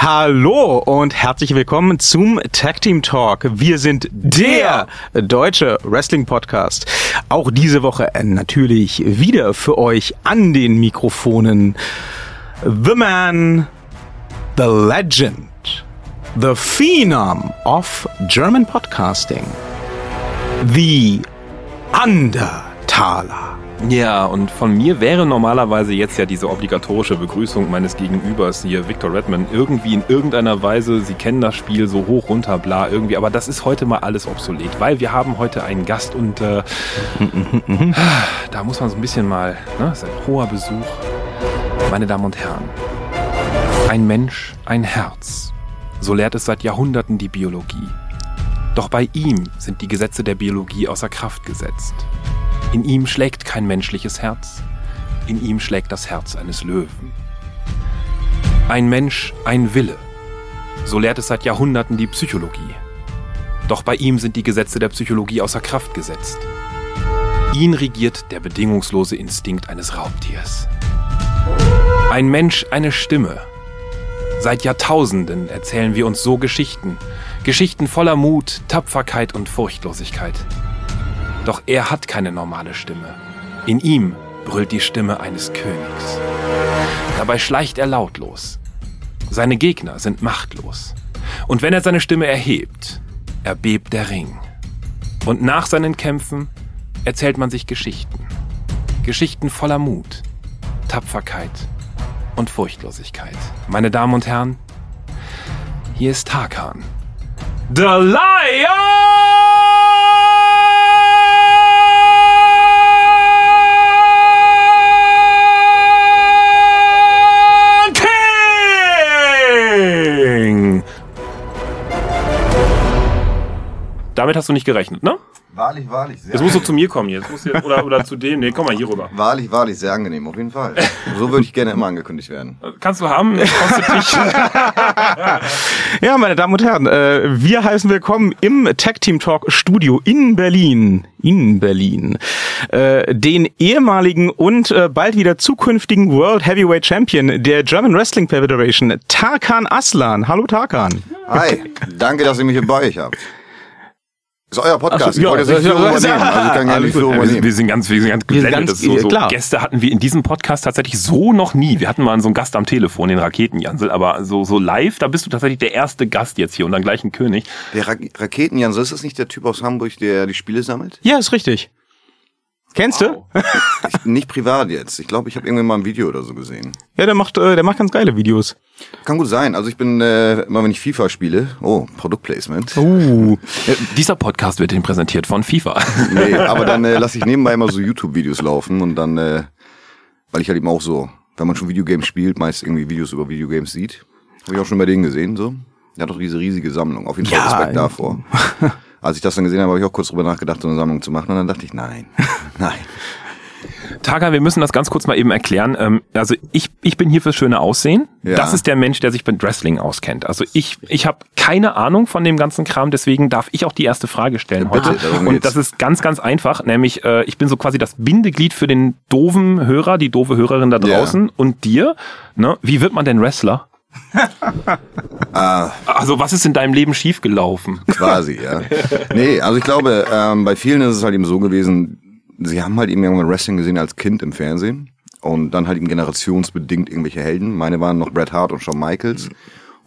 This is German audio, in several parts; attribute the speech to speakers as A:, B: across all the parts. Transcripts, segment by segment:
A: Hallo und herzlich willkommen zum Tag Team Talk. Wir sind der deutsche Wrestling Podcast. Auch diese Woche natürlich wieder für euch an den Mikrofonen. The Man, the Legend, the Phenom of German Podcasting, the Undertaler.
B: Ja, und von mir wäre normalerweise jetzt ja diese obligatorische Begrüßung meines Gegenübers hier, Victor Redman, irgendwie in irgendeiner Weise, Sie kennen das Spiel so hoch, runter, bla, irgendwie, aber das ist heute mal alles obsolet, weil wir haben heute einen Gast und äh, da muss man so ein bisschen mal, ne, das ist ein hoher Besuch. Meine Damen und Herren, ein Mensch, ein Herz. So lehrt es seit Jahrhunderten die Biologie. Doch bei ihm sind die Gesetze der Biologie außer Kraft gesetzt. In ihm schlägt kein menschliches Herz, in ihm schlägt das Herz eines Löwen. Ein Mensch, ein Wille. So lehrt es seit Jahrhunderten die Psychologie. Doch bei ihm sind die Gesetze der Psychologie außer Kraft gesetzt. Ihn regiert der bedingungslose Instinkt eines Raubtiers. Ein Mensch, eine Stimme. Seit Jahrtausenden erzählen wir uns so Geschichten. Geschichten voller Mut, Tapferkeit und Furchtlosigkeit. Doch er hat keine normale Stimme. In ihm brüllt die Stimme eines Königs. Dabei schleicht er lautlos. Seine Gegner sind machtlos. Und wenn er seine Stimme erhebt, erbebt der Ring. Und nach seinen Kämpfen erzählt man sich Geschichten. Geschichten voller Mut, Tapferkeit und Furchtlosigkeit. Meine Damen und Herren, hier ist Tarkan. The Lion Damit hast du nicht gerechnet, ne?
C: Wahrlich, wahrlich. Sehr
B: Jetzt musst du zu mir kommen jetzt. Musst du, oder, oder zu dem. Nee, komm mal hier rüber.
C: Wahrlich, wahrlich, sehr angenehm, auf jeden Fall. So würde ich gerne immer angekündigt werden.
B: Kannst du haben.
A: Ja, meine Damen und Herren, äh, wir heißen willkommen im Tag Team Talk Studio in Berlin. In Berlin. Äh, den ehemaligen und äh, bald wieder zukünftigen World Heavyweight Champion der German Wrestling Federation, Tarkan Aslan. Hallo Tarkan.
C: Hi, danke, dass ihr mich hier bei euch habt. Ist euer Podcast.
A: So,
C: ich
A: ja,
C: wollte jetzt nicht übernehmen. Also ich kann.
B: Wir sind, wir sind ganz, wir sind ganz
A: Wir sind
B: geblendet.
A: ganz-
B: das ist so, so
A: klar.
B: Gäste hatten wir in diesem Podcast tatsächlich so noch nie. Wir hatten mal so einen Gast am Telefon, den Raketenjansel, aber so, so live, da bist du tatsächlich der erste Gast jetzt hier und dann gleich ein König.
C: Der Ra Raketenjan, so ist das nicht der Typ aus Hamburg, der die Spiele sammelt?
A: Ja, ist richtig. Kennst du?
C: Ich, nicht privat jetzt. Ich glaube, ich habe irgendwann mal ein Video oder so gesehen.
A: Ja, der macht, äh, der macht ganz geile Videos.
C: Kann gut sein. Also ich bin, äh, immer wenn ich FIFA spiele, oh, Produktplacement.
A: Uh.
B: Dieser Podcast wird Ihnen präsentiert von FIFA.
C: Nee, aber dann äh, lasse ich nebenbei immer so YouTube-Videos laufen und dann, äh, weil ich halt eben auch so, wenn man schon Videogames spielt, meist irgendwie Videos über Videogames sieht. Habe ich auch schon bei denen gesehen, so. Der hat doch diese riesige Sammlung. Auf jeden Fall
A: Ja,
C: Respekt davor. Als ich das dann gesehen habe, habe ich auch kurz drüber nachgedacht, so eine Sammlung zu machen. Und dann dachte ich, nein, nein.
B: Taga, wir müssen das ganz kurz mal eben erklären. Ähm, Also ich, ich bin hier fürs schöne Aussehen.
C: Ja.
B: Das ist der Mensch, der sich mit Wrestling auskennt. Also ich, ich habe keine Ahnung von dem ganzen Kram, deswegen darf ich auch die erste Frage stellen
C: Bitte,
B: heute.
C: darum
B: Und das ist ganz, ganz einfach, nämlich äh, ich bin so quasi das Bindeglied für den doofen Hörer, die doofe Hörerin da draußen und dir. Ne? Wie wird man denn Wrestler?
C: Ah,
B: Also was ist in deinem Leben schiefgelaufen?
C: quasi, ja. Nee, also ich glaube, ähm, bei vielen ist es halt eben so gewesen, sie haben halt eben irgendwann Wrestling gesehen als Kind im Fernsehen. Und dann halt eben generationsbedingt irgendwelche Helden. Meine waren noch Bret Hart und Shawn Michaels.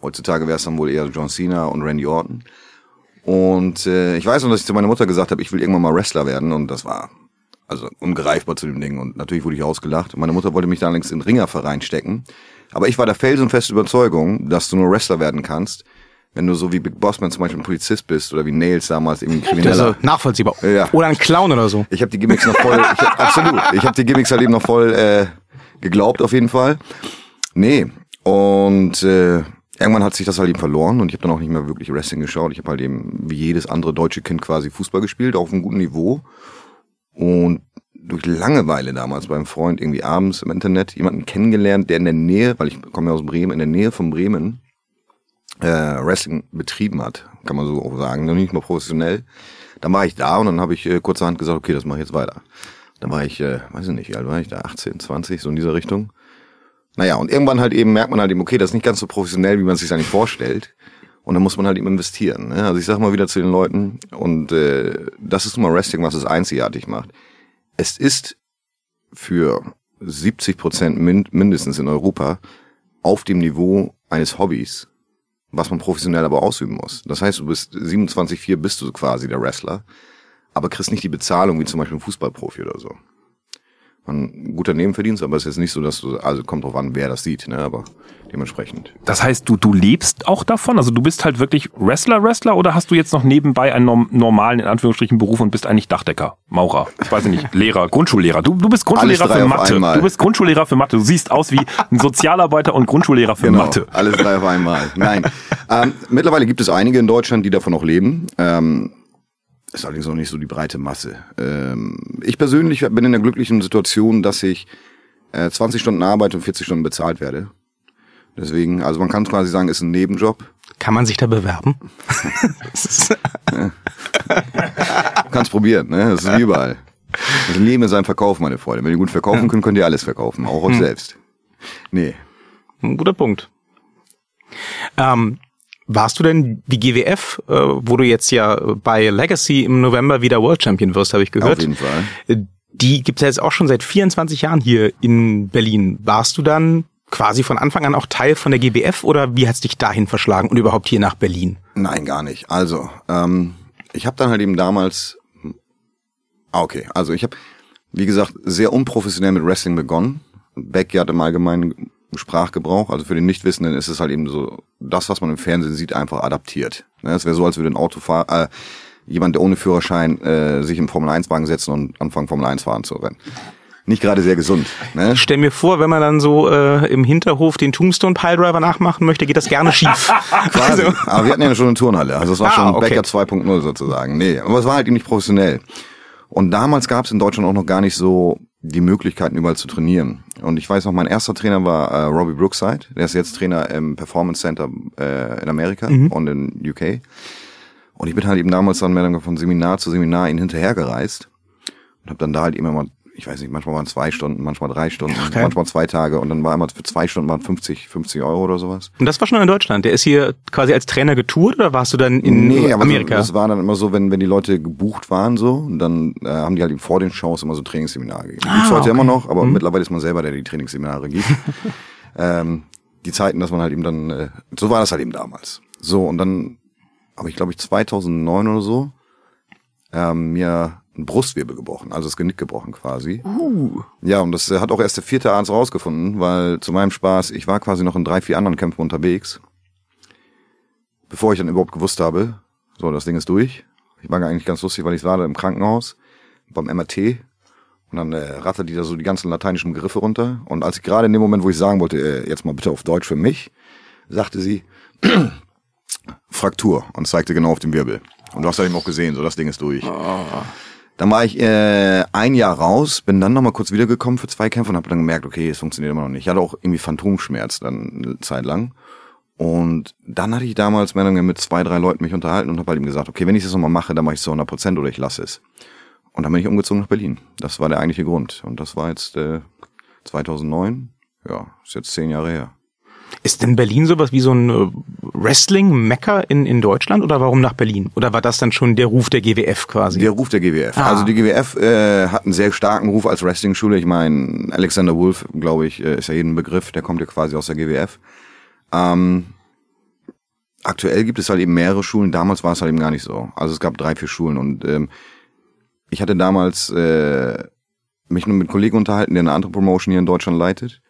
C: Heutzutage wäre es dann wohl eher John Cena und Randy Orton. Und äh, ich weiß noch, dass ich zu meiner Mutter gesagt habe, ich will irgendwann mal Wrestler werden. Und das war also ungreifbar zu dem Ding. Und natürlich wurde ich ausgelacht. Meine Mutter wollte mich dann allerdings in den Ringerverein stecken. Aber ich war der felsenfeste Überzeugung, dass du nur Wrestler werden kannst, wenn du so wie Big Bossman zum Beispiel ein Polizist bist oder wie Nails damals irgendwie Krimineller.
A: Also nachvollziehbar.
C: Ja.
A: Oder ein Clown oder so.
C: Ich habe die Gimmicks noch voll, ich hab, absolut. Ich habe die Gimmicks halt eben noch voll äh, geglaubt auf jeden Fall. Nee. Und äh, irgendwann hat sich das halt eben verloren und ich habe dann auch nicht mehr wirklich Wrestling geschaut. Ich habe halt eben wie jedes andere deutsche Kind quasi Fußball gespielt, auf einem guten Niveau. Und durch Langeweile damals beim Freund irgendwie abends im Internet jemanden kennengelernt, der in der Nähe, weil ich komme ja aus Bremen, in der Nähe von Bremen äh, Wrestling betrieben hat, kann man so auch sagen, noch nicht mal professionell. Dann war ich da und dann habe ich äh, kurzerhand gesagt, okay, das mache ich jetzt weiter. Dann war ich, äh, weiß ich nicht, wie alt war ich da, 18, 20, so in dieser Richtung. Naja, und irgendwann halt eben merkt man halt eben, okay, das ist nicht ganz so professionell, wie man es sich eigentlich vorstellt. Und dann muss man halt eben investieren. Ne? Also ich sage mal wieder zu den Leuten, und äh, das ist nun mal Wrestling, was es einzigartig macht. Es ist für 70 Prozent min mindestens in Europa auf dem Niveau eines Hobbys, was man professionell aber ausüben muss. Das heißt, du bist 27,4 bist du quasi der Wrestler, aber kriegst nicht die Bezahlung wie zum Beispiel ein Fußballprofi oder so ein guter Nebenverdienst, aber es ist jetzt nicht so, dass du, also kommt drauf an, wer das sieht, ne, aber dementsprechend.
B: Das heißt, du, du lebst auch davon? Also du bist halt wirklich Wrestler, Wrestler oder hast du jetzt noch nebenbei einen normalen, in Anführungsstrichen, Beruf und bist eigentlich Dachdecker, Maurer, ich weiß nicht, Lehrer, Grundschullehrer. Du, du bist Grundschullehrer für Mathe. Du bist Grundschullehrer für Mathe. Du siehst aus wie ein Sozialarbeiter und Grundschullehrer für genau, Mathe.
C: Alles drei auf einmal. Nein. ähm, mittlerweile gibt es einige in Deutschland, die davon noch leben. Ähm, ist allerdings auch nicht so die breite Masse. Ähm, ich persönlich bin in der glücklichen Situation, dass ich äh, 20 Stunden arbeite und 40 Stunden bezahlt werde. Deswegen, also man kann quasi sagen, ist ein Nebenjob.
A: Kann man sich da bewerben?
C: ja. Kannst probieren, ne? Das ist wie überall. Das Leben ist ein Verkauf, meine Freunde. Wenn ihr gut verkaufen könnt, könnt ihr alles verkaufen, auch euch hm. selbst. Nee.
A: Ein guter Punkt. Ähm, warst du denn die GWF, äh, wo du jetzt ja bei Legacy im November wieder World Champion wirst, habe ich gehört? Auf
C: jeden Fall.
A: Äh, die gibt's ja jetzt auch schon seit 24 Jahren hier in Berlin. Warst du dann quasi von Anfang an auch Teil von der GBF oder wie hat's dich dahin verschlagen und überhaupt hier nach Berlin?
C: Nein, gar nicht. Also, ähm, ich habe dann halt eben damals, ah, okay, also ich habe, wie gesagt, sehr unprofessionell mit Wrestling begonnen. Backyard im Allgemeinen Sprachgebrauch. Also für den Nichtwissenden ist es halt eben so, das, was man im Fernsehen sieht, einfach adaptiert. Ne, es wäre so, als würde ein Autofahrer, äh, jemand, der ohne Führerschein äh, sich im Formel-1-Wagen setzen und anfangen, Formel-1 fahren zu rennen. Nicht gerade sehr gesund.
A: Ne? Ich stell mir vor, wenn man dann so äh, im Hinterhof den Tombstone Piledriver nachmachen möchte, geht das gerne schief.
C: Quasi. Also. Aber wir hatten ja schon eine Turnhalle. Also es war ah, schon okay. Bäcker 2.0 sozusagen. Nee, aber es war halt eben nicht professionell. Und damals gab es in Deutschland auch noch gar nicht so die Möglichkeiten überall zu trainieren. Und ich weiß noch, mein erster Trainer war äh, Robbie Brookside. Der ist jetzt Trainer im Performance Center äh, in Amerika mhm. und in UK. Und ich bin halt eben damals dann von Seminar zu Seminar ihn hinterhergereist und habe dann da halt immer mal ich weiß nicht, manchmal waren zwei Stunden, manchmal drei Stunden, okay. manchmal zwei Tage und dann war immer für zwei Stunden waren 50, 50 Euro oder sowas.
A: Und das war schon in Deutschland. Der ist hier quasi als Trainer getourt oder warst du dann in nee, Amerika?
C: Das war dann immer so, wenn, wenn die Leute gebucht waren so, dann äh, haben die halt vor den Shows immer so Trainingsseminare gegeben. Ah, Gibt's heute okay. immer noch, aber mhm. mittlerweile ist man selber, der die Trainingsseminare gibt. ähm, die Zeiten, dass man halt eben dann, äh, so war das halt eben damals. So, und dann, aber ich glaube ich 2009 oder so, ähm, mir Brustwirbel gebrochen, also das Genick gebrochen quasi. Uh. Ja, und das hat auch erst der vierte Arzt rausgefunden, weil zu meinem Spaß, ich war quasi noch in drei, vier anderen Kämpfen unterwegs, bevor ich dann überhaupt gewusst habe, so, das Ding ist durch. Ich war eigentlich ganz lustig, weil ich war da im Krankenhaus beim MRT und dann äh, rattert die da so die ganzen lateinischen Begriffe runter. Und als ich gerade in dem Moment, wo ich sagen wollte, äh, jetzt mal bitte auf Deutsch für mich, sagte sie Fraktur und zeigte genau auf den Wirbel. Und du hast ja eben auch gesehen, so das Ding ist durch. Oh. Dann war ich äh, ein Jahr raus, bin dann nochmal kurz wiedergekommen für zwei Kämpfe und habe dann gemerkt, okay, es funktioniert immer noch nicht. Ich hatte auch irgendwie Phantomschmerz dann eine Zeit lang. Und dann hatte ich damals mit zwei, drei Leuten mich unterhalten und habe halt ihm gesagt, okay, wenn ich das nochmal mache, dann mache ich es zu 100 Prozent oder ich lasse es. Und dann bin ich umgezogen nach Berlin. Das war der eigentliche Grund. Und das war jetzt äh, 2009. Ja, ist jetzt zehn Jahre her.
A: Ist denn Berlin sowas wie so ein äh, Wrestling-Mecker in, in Deutschland oder warum nach Berlin? Oder war das dann schon der Ruf der GWF quasi?
C: Der Ruf der GWF. Ah. Also die GWF äh, hat einen sehr starken Ruf als Wrestling-Schule. Ich meine, Alexander Wolf, glaube ich, äh, ist ja jeden Begriff, der kommt ja quasi aus der GWF. Ähm, aktuell gibt es halt eben mehrere Schulen. Damals war es halt eben gar nicht so. Also es gab drei, vier Schulen und ähm, ich hatte damals äh, mich nur mit Kollegen unterhalten, der eine andere Promotion hier in Deutschland leitet.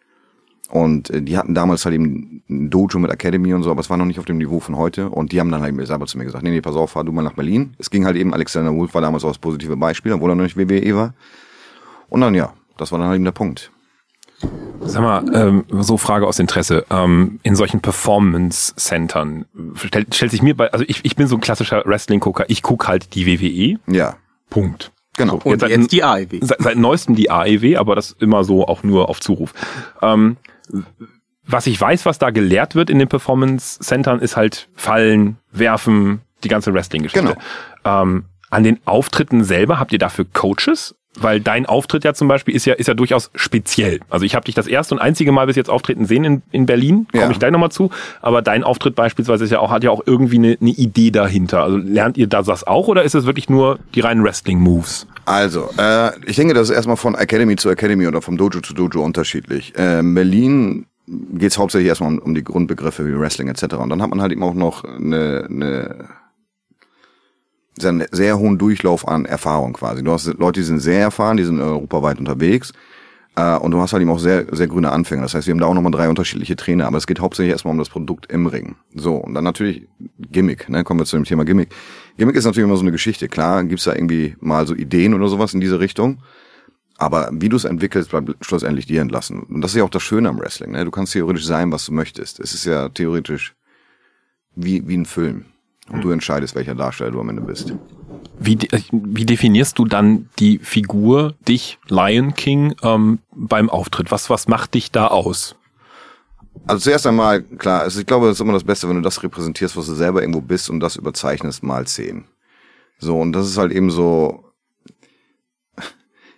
C: Und äh, die hatten damals halt eben ein Dojo mit Academy und so, aber es war noch nicht auf dem Niveau von heute. Und die haben dann halt selber zu mir gesagt, nee, nee, pass auf, fahr du mal nach Berlin. Es ging halt eben, Alexander Wolf war damals auch das positive Beispiel, obwohl er noch nicht WWE war. Und dann, ja, das war dann halt eben der Punkt.
B: Sag mal, ähm, so Frage aus Interesse. Ähm, in solchen Performance-Centern stellt, stellt sich mir bei, also ich, ich bin so ein klassischer Wrestling-Gucker, ich guck halt die WWE.
C: Ja.
B: Punkt.
C: Genau.
A: So, und jetzt, jetzt die AEW.
B: Seit, seit neuestem die AEW, aber das immer so auch nur auf Zuruf. Ähm, was ich weiß, was da gelehrt wird in den Performance Centern, ist halt Fallen, Werfen, die ganze Wrestling-Geschichte. Genau. Ähm, an den Auftritten selber habt ihr dafür Coaches? Weil dein Auftritt ja zum Beispiel ist ja, ist ja durchaus speziell. Also ich habe dich das erste und einzige Mal bis jetzt auftreten sehen in, in Berlin, komme
C: Ja.
B: ich gleich nochmal zu. Aber dein Auftritt beispielsweise ist ja auch, hat ja auch irgendwie eine, eine Idee dahinter. Also lernt ihr da das auch oder ist es wirklich nur die reinen Wrestling-Moves?
C: Also, äh, ich denke, das ist erstmal von Academy zu Academy oder vom Dojo zu Dojo unterschiedlich. Äh, in Berlin geht es hauptsächlich erstmal um, um die Grundbegriffe wie Wrestling etc. Und dann hat man halt eben auch noch eine, eine einen sehr hohen Durchlauf an Erfahrung quasi. Du hast Leute, die sind sehr erfahren, die sind europaweit unterwegs. Äh, und du hast halt eben auch sehr, sehr grüne Anfänger. Das heißt, wir haben da auch nochmal drei unterschiedliche Trainer, aber es geht hauptsächlich erstmal um das Produkt im Ring. So, und dann natürlich Gimmick, ne? Kommen wir zu dem Thema Gimmick. Gimmick ist natürlich immer so eine Geschichte. Klar, gibt's da irgendwie mal so Ideen oder sowas in diese Richtung. Aber wie du es entwickelst, bleibt schlussendlich dir entlassen. Und das ist ja auch das Schöne am Wrestling. Ne? Du kannst theoretisch sein, was du möchtest. Es ist ja theoretisch wie, wie ein Film. Und du entscheidest, welcher Darsteller du am Ende bist.
B: Wie, de- wie definierst du dann die Figur, dich, Lion King, ähm, beim Auftritt? Was, was macht dich da aus?
C: Also zuerst einmal, klar, also ich glaube, es ist immer das Beste, wenn du das repräsentierst, was du selber irgendwo bist und das überzeichnest mal zehn. So, und das ist halt eben so.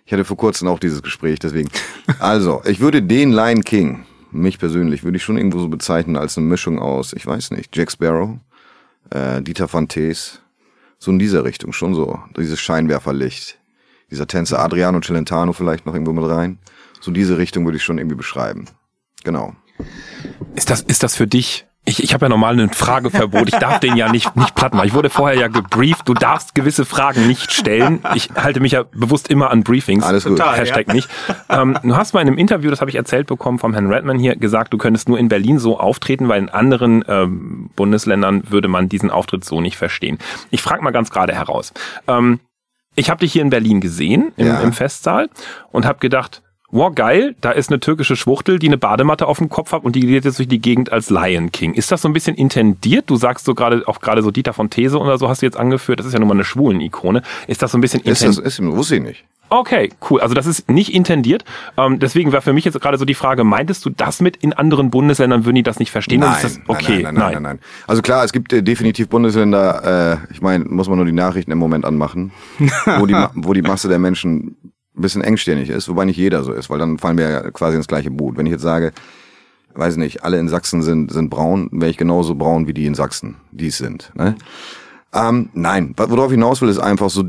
C: Ich hatte vor kurzem auch dieses Gespräch, deswegen. Also, ich würde den Lion King, mich persönlich, würde ich schon irgendwo so bezeichnen als eine Mischung aus, ich weiß nicht, Jack Sparrow, äh, Dieter Van Tees, so in dieser Richtung, schon so, dieses Scheinwerferlicht. Dieser Tänzer Adriano Celentano vielleicht noch irgendwo mit rein. So diese Richtung würde ich schon irgendwie beschreiben. Genau.
B: Ist das, ist das für dich? Ich, ich habe ja normal ein Frageverbot. Ich darf den ja nicht, nicht platt machen. Ich wurde vorher ja gebrieft. Du darfst gewisse Fragen nicht stellen. Ich halte mich ja bewusst immer an Briefings.
C: Alles gut.
A: Total.
B: Hashtag nicht. Ähm, du hast mal in einem Interview, das habe ich erzählt bekommen vom Herrn Redman hier, gesagt, du könntest nur in Berlin so auftreten, weil in anderen ähm, Bundesländern würde man diesen Auftritt so nicht verstehen. Ich frage mal ganz gerade heraus. Ähm, ich habe dich hier in Berlin gesehen, im,
C: Ja.
B: im Festsaal, und habe gedacht, wow, geil, da ist eine türkische Schwuchtel, die eine Badematte auf dem Kopf hat und die geht jetzt durch die Gegend als Lion King. Ist das so ein bisschen intendiert? Du sagst so gerade, auch gerade so Dieter von These oder so hast du jetzt angeführt, das ist ja nun mal eine Schwulen-Ikone. Ist das so ein bisschen
C: Ist
B: intendiert?
C: das, ist, wusste ich nicht.
B: Okay, cool. Also das ist nicht intendiert. Ähm, deswegen war für mich jetzt gerade so die Frage, meintest du das mit in anderen Bundesländern, würden die das nicht verstehen? Ist das, okay,
C: nein, nein, nein, nein, nein. Also klar, es gibt äh, definitiv Bundesländer, äh, ich meine, muss man nur die Nachrichten im Moment anmachen, wo die, wo die Masse der Menschen ein bisschen engstirnig ist, wobei nicht jeder so ist, weil dann fallen wir ja quasi ins gleiche Boot. Wenn ich jetzt sage, weiß nicht, alle in Sachsen sind, sind braun, wäre ich genauso braun wie die in Sachsen, die es sind. Ne? Ähm, nein, worauf ich hinaus will, ist einfach so,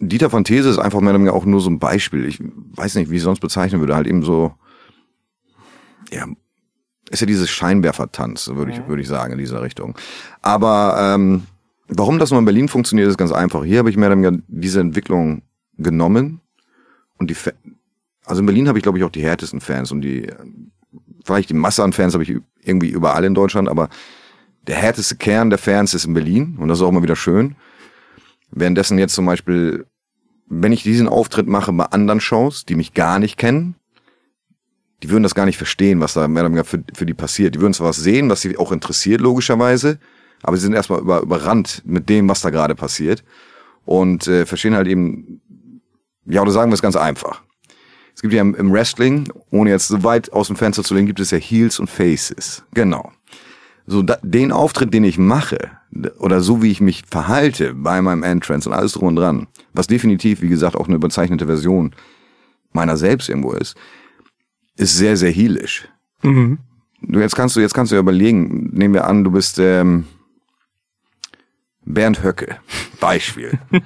C: Dieter von These ist einfach mehr oder weniger auch nur so ein Beispiel. Ich weiß nicht, wie ich es sonst bezeichnen würde, halt eben so, ja, ist ja dieses Scheinwerfertanz, würde ich, würde ich sagen, in dieser Richtung. Aber ähm, warum das nur in Berlin funktioniert, ist ganz einfach. Hier habe ich mehr oder weniger diese Entwicklung genommen und die, Fa also in Berlin habe ich glaube ich auch die härtesten Fans und die, vielleicht die Masse an Fans habe ich irgendwie überall in Deutschland, aber der härteste Kern der Fans ist in Berlin und das ist auch immer wieder schön. Währenddessen jetzt zum Beispiel, wenn ich diesen Auftritt mache bei anderen Shows, die mich gar nicht kennen, die würden das gar nicht verstehen, was da mehr oder weniger für, für die passiert. Die würden zwar was sehen, was sie auch interessiert, logischerweise, aber sie sind erstmal über, überrannt mit dem, was da gerade passiert. Und äh, verstehen halt eben, ja, oder sagen wir es ganz einfach. Es gibt ja im, Wrestling, ohne jetzt so weit aus dem Fenster zu lehnen, gibt es ja Heels und Faces. Genau. So, da, den Auftritt, den ich mache, oder so wie ich mich verhalte bei meinem Entrance und alles drum und dran, was definitiv, wie gesagt, auch eine überzeichnete Version meiner selbst irgendwo ist, ist sehr, sehr heelisch.
A: Mhm.
C: Du, jetzt kannst du, jetzt kannst du ja überlegen, nehmen wir an, du bist ähm, Bernd Höcke. Beispiel.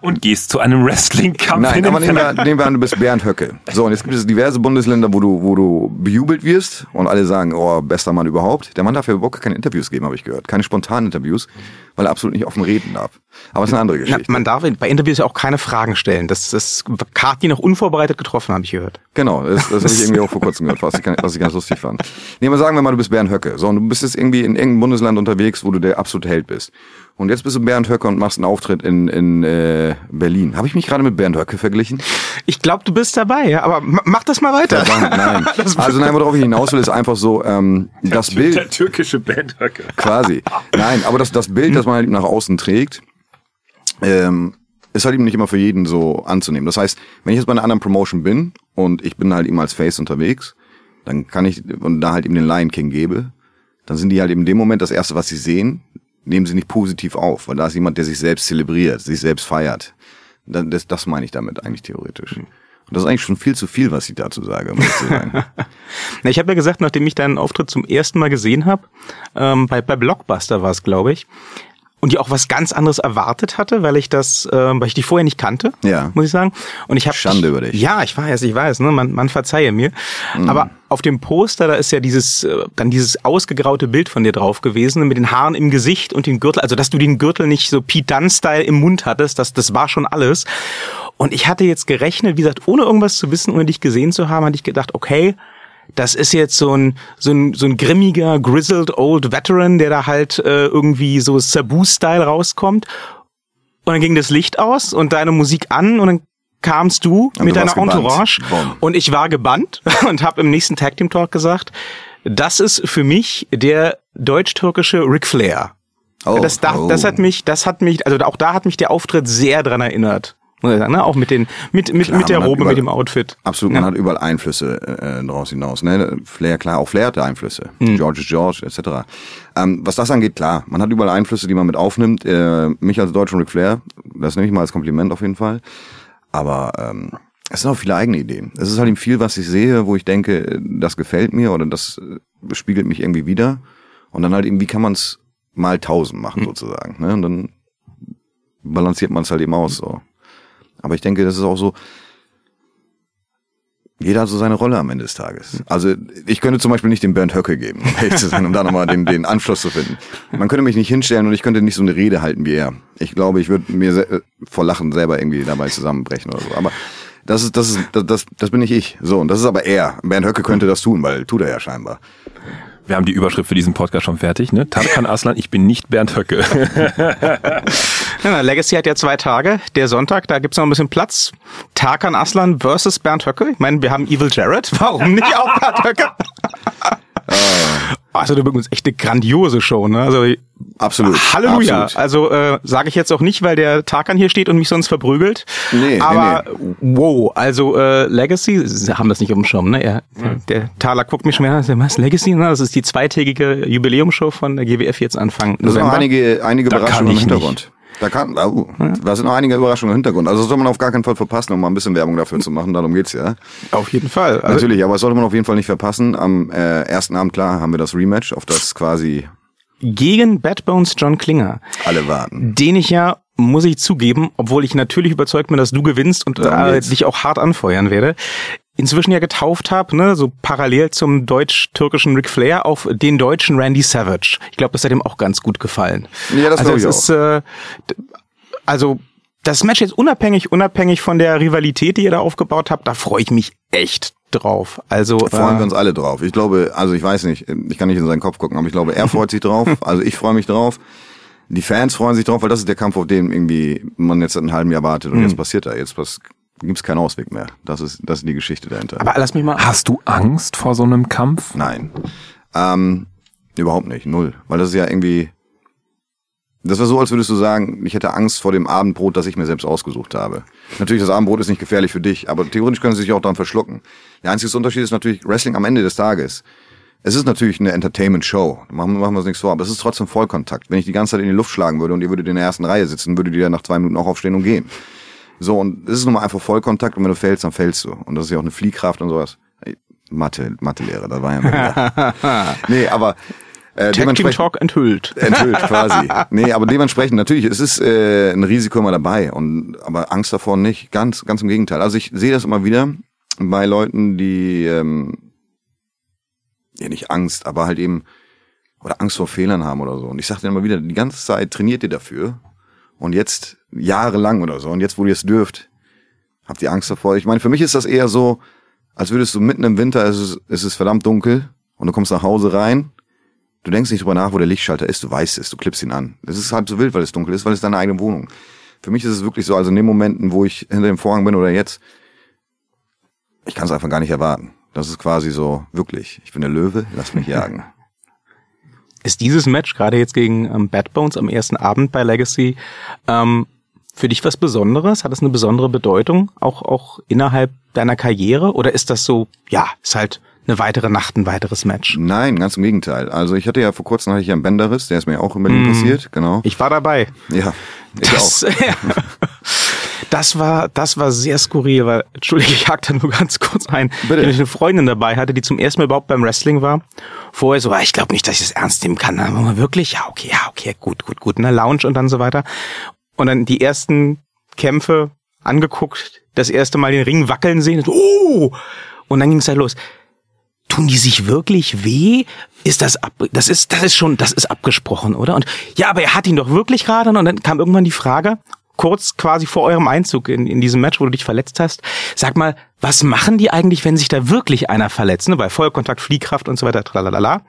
B: Und gehst zu einem Wrestling-Kampf
C: Nein,
B: in
C: aber nehmen wir, nehmen wir an, du bist Bernd Höcke. So, und jetzt gibt es diverse Bundesländer, wo du, wo du bejubelt wirst und alle sagen, oh, bester Mann überhaupt. Der Mann darf ja überhaupt keine Interviews geben, habe ich gehört. Keine spontanen Interviews, weil er absolut nicht offen reden darf. Aber das ist eine andere
A: Na,
C: Geschichte.
A: man darf bei Interviews ja auch keine Fragen stellen. Das ist Kati noch unvorbereitet getroffen, habe ich gehört.
C: Genau, das, das habe ich irgendwie auch vor kurzem gehört, was ich, was ich ganz lustig fand. Nehmen wir sagen wir mal, du bist Bernd Höcke. So, und du bist jetzt irgendwie in irgendeinem Bundesland unterwegs, wo du der absolute Held bist. Und jetzt bist du Bernd Höcke und machst einen Auftritt in, in äh, Berlin. Habe ich mich gerade mit Bernd Höcke verglichen?
A: Ich glaube, du bist dabei, ja, aber ma- mach das mal weiter.
C: Verdammt, nein. Also nein, worauf ich hinaus will, ist einfach so, ähm, das Bild.
B: Der türkische Bandhöcke.
C: Quasi. Nein, aber das, das Bild, das man halt nach außen trägt, ähm, ist halt eben nicht immer für jeden so anzunehmen. Das heißt, wenn ich jetzt bei einer anderen Promotion bin und ich bin halt eben als Face unterwegs, dann kann ich und da halt eben den Lion King gebe, dann sind die halt eben in dem Moment das erste, was sie sehen, nehmen sie nicht positiv auf, weil da ist jemand, der sich selbst zelebriert, sich selbst feiert. Das, das meine ich damit eigentlich theoretisch. Und das ist eigentlich schon viel zu viel, was ich dazu sage, muss ich sagen.
A: Na, ich habe ja gesagt, nachdem ich deinen Auftritt zum ersten Mal gesehen habe, ähm, bei, bei Blockbuster war es, glaube ich, und die auch was ganz anderes erwartet hatte, weil ich das, äh, weil ich die vorher nicht kannte,
C: Ja.
A: muss ich sagen. Und ich habe
C: Schande über dich.
A: Ja, ich weiß, ich weiß, ne, man, man verzeihe mir.
C: Mhm.
A: Aber auf dem Poster, da ist ja dieses, äh, dann dieses ausgegraute Bild von dir drauf gewesen mit den Haaren im Gesicht und den Gürtel, also dass du den Gürtel nicht so Pete Dunne-Style im Mund hattest, das, das war schon alles. Und ich hatte jetzt gerechnet, wie gesagt, ohne irgendwas zu wissen, ohne dich gesehen zu haben, hatte ich gedacht, okay, das ist jetzt so ein, so ein, so ein grimmiger, grizzled old Veteran, der da halt äh, irgendwie so Sabu-Style rauskommt. Und dann ging das Licht aus und deine Musik an und dann kamst du
C: Und
A: mit
C: du
A: deiner
C: gebannt.
A: Entourage
C: Boom.
A: und ich war gebannt und habe im nächsten Tag Team Talk gesagt, das ist für mich der deutsch-türkische Ric Flair.
C: Oh,
A: das, da,
C: oh.
A: das hat mich, das hat mich, also auch da hat mich der Auftritt sehr dran erinnert. Ne? Auch mit den, mit, mit,
C: Klar,
A: mit der Robe,
C: überall-
A: mit dem Outfit.
C: Absolut, man hat überall Einflüsse äh, draus hinaus. Ne? Flair, klar, auch Flair hatte Einflüsse. George is George, etc. Ähm, was das angeht, klar, man hat überall Einflüsse, die man mit aufnimmt. Äh, mich als deutschen Ric Flair, das nehme ich mal als Kompliment auf jeden Fall. Aber ähm, es sind auch viele eigene Ideen. Es ist halt eben viel, was ich sehe, wo ich denke, das gefällt mir oder das äh, spiegelt mich irgendwie wieder. Und dann halt eben, wie kann man es mal tausend machen sozusagen. Ne? Und dann balanciert man es halt eben aus. So. Aber ich denke, das ist auch so, jeder hat so seine Rolle am Ende des Tages. Also ich könnte zum Beispiel nicht den Bernd Höcke geben, um ehrlich zu sein, um da nochmal den, den Anschluss zu finden. Man könnte mich nicht hinstellen und ich könnte nicht so eine Rede halten wie er. Ich glaube, ich würde mir äh, vor Lachen selber irgendwie dabei zusammenbrechen oder so. Aber das ist, das ist, das, das, das bin nicht ich. So, und das ist aber er. Bernd Höcke könnte das tun, weil tut er ja scheinbar.
B: Wir haben die Überschrift für diesen Podcast schon fertig, ne? Tarkan Aslan, ich bin nicht Bernd Höcke.
A: Ja, Legacy hat ja zwei Tage. Der Sonntag, da gibt's noch ein bisschen Platz. Tarkan Aslan versus Bernd Höcke. Ich meine, wir haben Evil Jared. Warum nicht auch Bernd Höcke? Also übrigens echt eine grandiose Show, ne? Also
C: Absolut.
A: Halleluja.
C: Absolut.
A: Also äh, sage ich jetzt auch nicht, weil der Tarkan hier steht und mich sonst verprügelt.
C: Nee, nee,
A: Aber wow, also äh, Legacy, Sie haben das nicht auf dem Schirm, ne? Er, Der Taler guckt mich schon mehr, was Legacy? Ne? Das ist die zweitägige Jubiläumshow von der GWF jetzt Anfang
C: Da sind einige, einige
B: Da
C: Überraschungen im Hintergrund. Da kann, oh, da sind noch einige Überraschungen im Hintergrund. Also das soll man auf gar keinen Fall verpassen, um mal ein bisschen Werbung dafür zu machen. Darum geht's ja.
A: Auf jeden Fall. Also,
C: Natürlich, aber das sollte man auf jeden Fall nicht verpassen. Am äh, ersten Abend, klar, haben wir das Rematch, auf das quasi
A: gegen Bad Bones John Klinger,
C: alle warten.
A: den ich ja, muss ich zugeben, obwohl ich natürlich überzeugt bin, dass du gewinnst und äh, dich auch hart anfeuern werde, inzwischen ja getauft habe, ne, so parallel zum deutsch-türkischen Ric Flair auf den deutschen Randy Savage. Ich glaube, das hat ihm auch ganz gut gefallen.
C: Ja, das
A: also
C: ich
A: ist, äh, d- also das Match jetzt unabhängig, unabhängig von der Rivalität, die ihr da aufgebaut habt, da freue ich mich echt drauf. Also
C: Freuen
A: äh,
C: wir uns alle drauf. Ich glaube, also ich weiß nicht, ich kann nicht in seinen Kopf gucken, aber ich glaube, er freut sich drauf. Also ich freue mich drauf. Die Fans freuen sich drauf, weil das ist der Kampf, auf den irgendwie man jetzt seit einem halben Jahr wartet und jetzt passiert da. Jetzt pass- gibt's keinen Ausweg mehr. Das ist, das ist die Geschichte dahinter.
A: aber lass mich mal.
B: Hast du Angst vor so einem Kampf?
C: Nein. Ähm, überhaupt nicht. Null. Weil das ist ja irgendwie. Das war so, als würdest du sagen, ich hätte Angst vor dem Abendbrot, das ich mir selbst ausgesucht habe. Natürlich, das Abendbrot ist nicht gefährlich für dich, aber theoretisch können sie sich auch daran verschlucken. Der einzige Unterschied ist natürlich Wrestling am Ende des Tages. Es ist natürlich eine Entertainment-Show. Machen, machen wir uns nichts vor, aber es ist trotzdem Vollkontakt. Wenn ich die ganze Zeit in die Luft schlagen würde und ihr würdet in der ersten Reihe sitzen, würdet ihr nach zwei Minuten auch aufstehen und gehen. So, und es ist nun mal einfach Vollkontakt und wenn du fällst, dann fällst du. Und das ist ja auch eine Fliehkraft und sowas. Mathe, Mathelehrer, da war ja mal. Nee, aber äh,
A: Tag Team
C: dementsprechend
A: Talk enthüllt.
C: enthüllt quasi. Nee, aber dementsprechend natürlich, es ist äh, ein Risiko immer dabei und aber Angst davor nicht, ganz ganz im Gegenteil. Also ich sehe das immer wieder bei Leuten, die ähm, ja nicht Angst, aber halt eben oder Angst vor Fehlern haben oder so. Und ich sage denen immer wieder, die ganze Zeit trainiert ihr dafür und jetzt jahrelang oder so und jetzt, wo ihr es dürft, habt ihr Angst davor. Ich meine, für mich ist das eher so, als würdest du mitten im Winter, es ist, es ist verdammt dunkel und du kommst nach Hause rein Du denkst nicht drüber nach, wo der Lichtschalter ist, du weißt es, du klippst ihn an. Es ist halb so wild, weil es dunkel ist, weil es deine eigene Wohnung. Für mich ist es wirklich so, also in den Momenten, wo ich hinter dem Vorhang bin oder jetzt, ich kann es einfach gar nicht erwarten. Das ist quasi so, wirklich, ich bin der Löwe, lass mich jagen.
A: Ist dieses Match gerade jetzt gegen ähm, Bad Bones am ersten Abend bei Legacy ähm, für dich was Besonderes? Hat es eine besondere Bedeutung, auch auch innerhalb deiner Karriere? Oder ist das so, ja, ist halt eine weitere Nacht, ein weiteres Match?
C: Nein, ganz im Gegenteil. Also ich hatte ja vor kurzem hatte ich ja einen Bänderriss, der ist mir auch in Berlin passiert, genau.
A: Ich war dabei.
C: Ja, ich
A: Das, Das war, das war sehr skurril, weil, entschuldige, ich hake da nur ganz kurz ein.
C: Bitte.
A: Wenn ich eine Freundin dabei hatte, die zum ersten Mal überhaupt beim Wrestling war. Vorher so, ah, ich glaube nicht, dass ich das ernst nehmen kann. Dann war wirklich, ja, okay, ja, okay, gut, gut, gut, in der Lounge und dann so weiter. Und dann die ersten Kämpfe angeguckt, das erste Mal den Ring wackeln sehen. Oh! Und dann ging es halt los. Tun die sich wirklich weh? Ist das ab, das ist, das ist schon, das ist abgesprochen, oder? Und ja, aber er hat ihn doch wirklich gerade. Und dann kam irgendwann die Frage, kurz quasi vor eurem Einzug in, in diesem Match, wo du dich verletzt hast. Sag mal, was machen die eigentlich, wenn sich da wirklich einer verletzt? Ne? Bei Vollkontakt, Fliehkraft und so weiter, tralalala.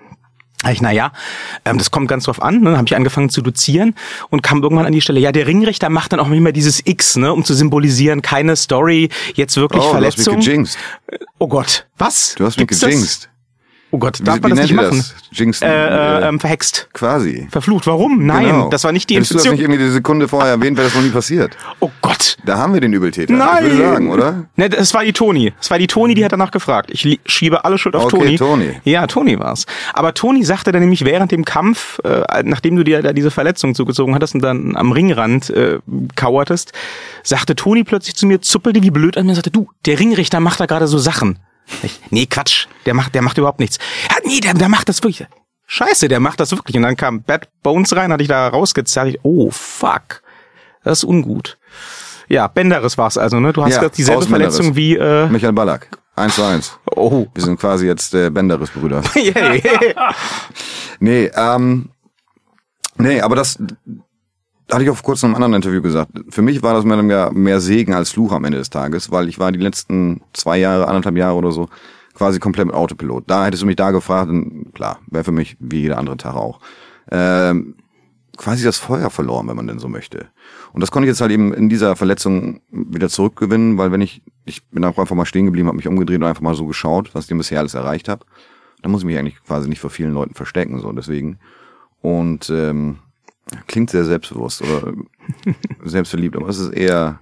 A: Ich, na ja, ähm, das kommt ganz drauf an. Ne? Dann habe ich angefangen zu dozieren und kam irgendwann an die Stelle. Ja, der Ringrichter macht dann auch immer dieses X, ne, um zu symbolisieren, keine Story, jetzt wirklich
C: Oh, du hast mich
A: Verletzung.
C: gejinxt.
A: Oh Gott, was?
C: Du hast mich
A: Gibt's das? Oh Gott,
C: Wie,
A: darf man
C: wie
A: das nicht machen?
C: das? Jinxen.
A: Äh, äh,
C: Äh,
A: ähm, verhext.
C: quasi.
A: Verflucht. Warum? Nein,
C: Genau.
A: das war nicht die
C: Hättest du das nicht irgendwie die Sekunde vorher erwähnt, wäre das noch nie passiert.
A: oh Gott.
C: Da haben wir den Übeltäter.
A: Nein.
C: Ich würde sagen, oder?
A: Ne, das war die Toni. Das war die Toni, die hat danach gefragt. Ich schiebe alle Schuld auf
C: Okay,
A: Toni.
C: Toni.
A: Ja, Toni war's. Aber Toni sagte dann nämlich während dem Kampf, äh, nachdem du dir da diese Verletzung zugezogen hattest und dann am Ringrand äh, kauertest, sagte Toni plötzlich zu mir, zuppelte wie blöd an mir und sagte, du, der Ringrichter macht da gerade so Sachen. Ich, nee, Quatsch, der macht, der macht überhaupt nichts. Ja, nee, der, der macht das wirklich. Scheiße, der macht das wirklich. Und dann kam Bad Bones rein, hatte ich da rausgezerrt. Ich, oh, fuck. Das ist ungut. Ja, Benderis war's also, ne? Du hast
C: Ja,
A: dieselbe. Verletzung wie, äh,
C: Michael Ballack. Eins zu eins.
A: oh.
C: Wir sind quasi jetzt äh, Benderis-Brüder.
A: Yay.
C: Nee, ähm, nee, aber das hatte ich auch kurzem in einem anderen Interview gesagt. Für mich war das mehr, mehr, mehr Segen als Fluch am Ende des Tages, weil ich war die letzten zwei Jahre, anderthalb Jahre oder so quasi komplett mit Autopilot. Da hättest du mich da gefragt, und klar, wäre für mich wie jeder andere Tag auch. Ähm, quasi das Feuer verloren, wenn man denn so möchte. Und das konnte ich jetzt halt eben in dieser Verletzung wieder zurückgewinnen, weil wenn ich, ich bin einfach mal stehen geblieben, habe mich umgedreht und einfach mal so geschaut, was ich bisher alles erreicht habe. Da muss ich mich eigentlich quasi nicht vor vielen Leuten verstecken, so deswegen. Und ähm, klingt sehr selbstbewusst oder selbstverliebt, aber es ist eher,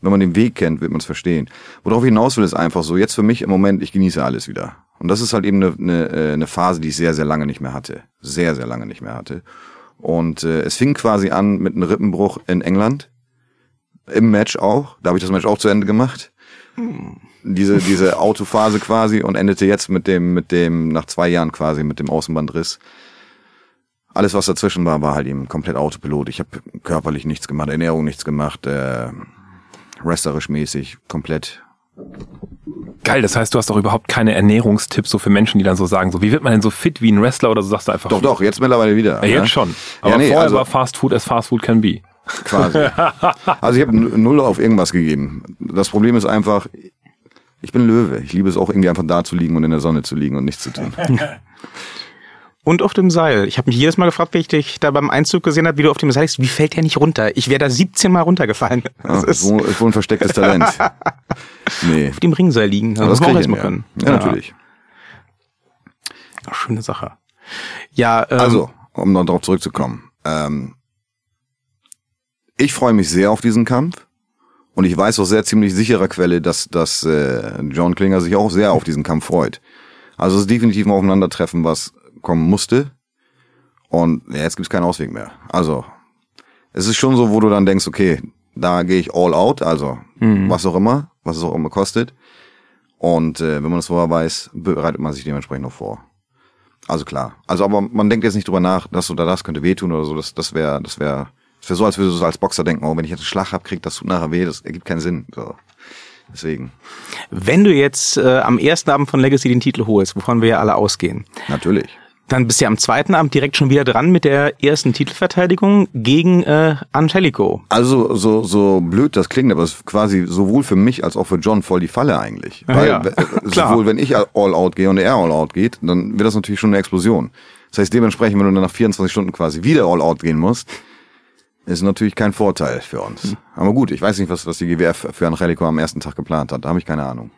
C: wenn man den Weg kennt, wird man es verstehen. Worauf ich hinaus will, ist einfach so, jetzt für mich im Moment, ich genieße alles wieder. Und das ist halt eben eine, eine, äh, eine Phase, die ich sehr, sehr lange nicht mehr hatte. Sehr, sehr lange nicht mehr hatte. Und äh, es fing quasi an mit einem Rippenbruch in England. Im Match auch. Da habe ich das Match auch zu Ende gemacht. Diese, diese Autophase quasi und endete jetzt mit dem, mit dem, nach zwei Jahren quasi, mit dem Außenbandriss. Alles, was dazwischen war, war halt eben komplett Autopilot. Ich habe körperlich nichts gemacht, Ernährung nichts gemacht, äh, wrestlerisch mäßig, komplett.
B: Geil, das heißt, du hast doch überhaupt keine Ernährungstipps so für Menschen, die dann so sagen, so wie wird man denn so fit wie ein Wrestler oder so sagst du einfach.
C: Doch, doch, jetzt mittlerweile wieder.
B: Ja, jetzt schon. Aber
C: Ja, nee,
B: vorher
C: also-
B: war Fast Food as Fast Food can be.
C: quasi. Also ich habe null auf irgendwas gegeben. Das Problem ist einfach, ich bin Löwe. Ich liebe es auch irgendwie einfach da zu liegen und in der Sonne zu liegen und nichts zu tun.
A: Und auf dem Seil. Ich habe mich jedes Mal gefragt, wie ich dich da beim Einzug gesehen habe, wie du auf dem Seil bist. Wie fällt der nicht runter? Ich wäre da 17 Mal runtergefallen. Das
C: Ja,
A: ist
C: ist wohl ein verstecktes Talent. Nee.
A: auf dem Ringseil liegen. Das
C: Aber das
A: auch
C: kriege ich hin,
A: können.
C: ja. ja, natürlich.
A: Schöne Sache. Ja, ähm,
C: Also, um noch darauf zurückzukommen. Ähm, ich freue mich sehr auf diesen Kampf. Und ich weiß aus sehr ziemlich sicherer Quelle, dass, dass äh, John Klinger sich auch sehr auf diesen Kampf freut. Also es ist definitiv ein Aufeinandertreffen, was kommen musste. Und ja, jetzt gibt's keinen Ausweg mehr. Also, es ist schon so, wo du dann denkst, okay, da gehe ich all out, also was auch immer, was es auch immer kostet. Und äh, wenn man das vorher weiß, bereitet man sich dementsprechend noch vor. Also klar. Also aber man denkt jetzt nicht drüber nach, das oder das könnte wehtun oder so. Das, das wäre, das wäre, das wäre so, als würde du so als Boxer denken, oh, wenn ich jetzt einen Schlag hab, kriegt das tut nachher weh. Das ergibt keinen Sinn. So. Deswegen,
A: wenn du jetzt äh, am ersten Abend von Legacy den Titel holst, wovon wir ja alle ausgehen,
C: natürlich.
A: Dann bist du ja am zweiten Abend direkt schon wieder dran mit der ersten Titelverteidigung gegen äh, Angelico.
C: Also so, so blöd das klingt, aber es ist quasi sowohl für mich als auch für John voll die Falle eigentlich.
A: Ja,
C: Weil
A: ja.
C: äh,
A: Klar.
C: sowohl wenn ich all out gehe und er all out geht, dann wird das natürlich schon eine Explosion. Das heißt dementsprechend, wenn du dann nach 24 Stunden quasi wieder all out gehen musst, ist natürlich kein Vorteil für uns.
A: Hm.
C: Aber gut, ich weiß nicht, was, was die GWF für Angelico am ersten Tag geplant hat. Da habe ich keine Ahnung.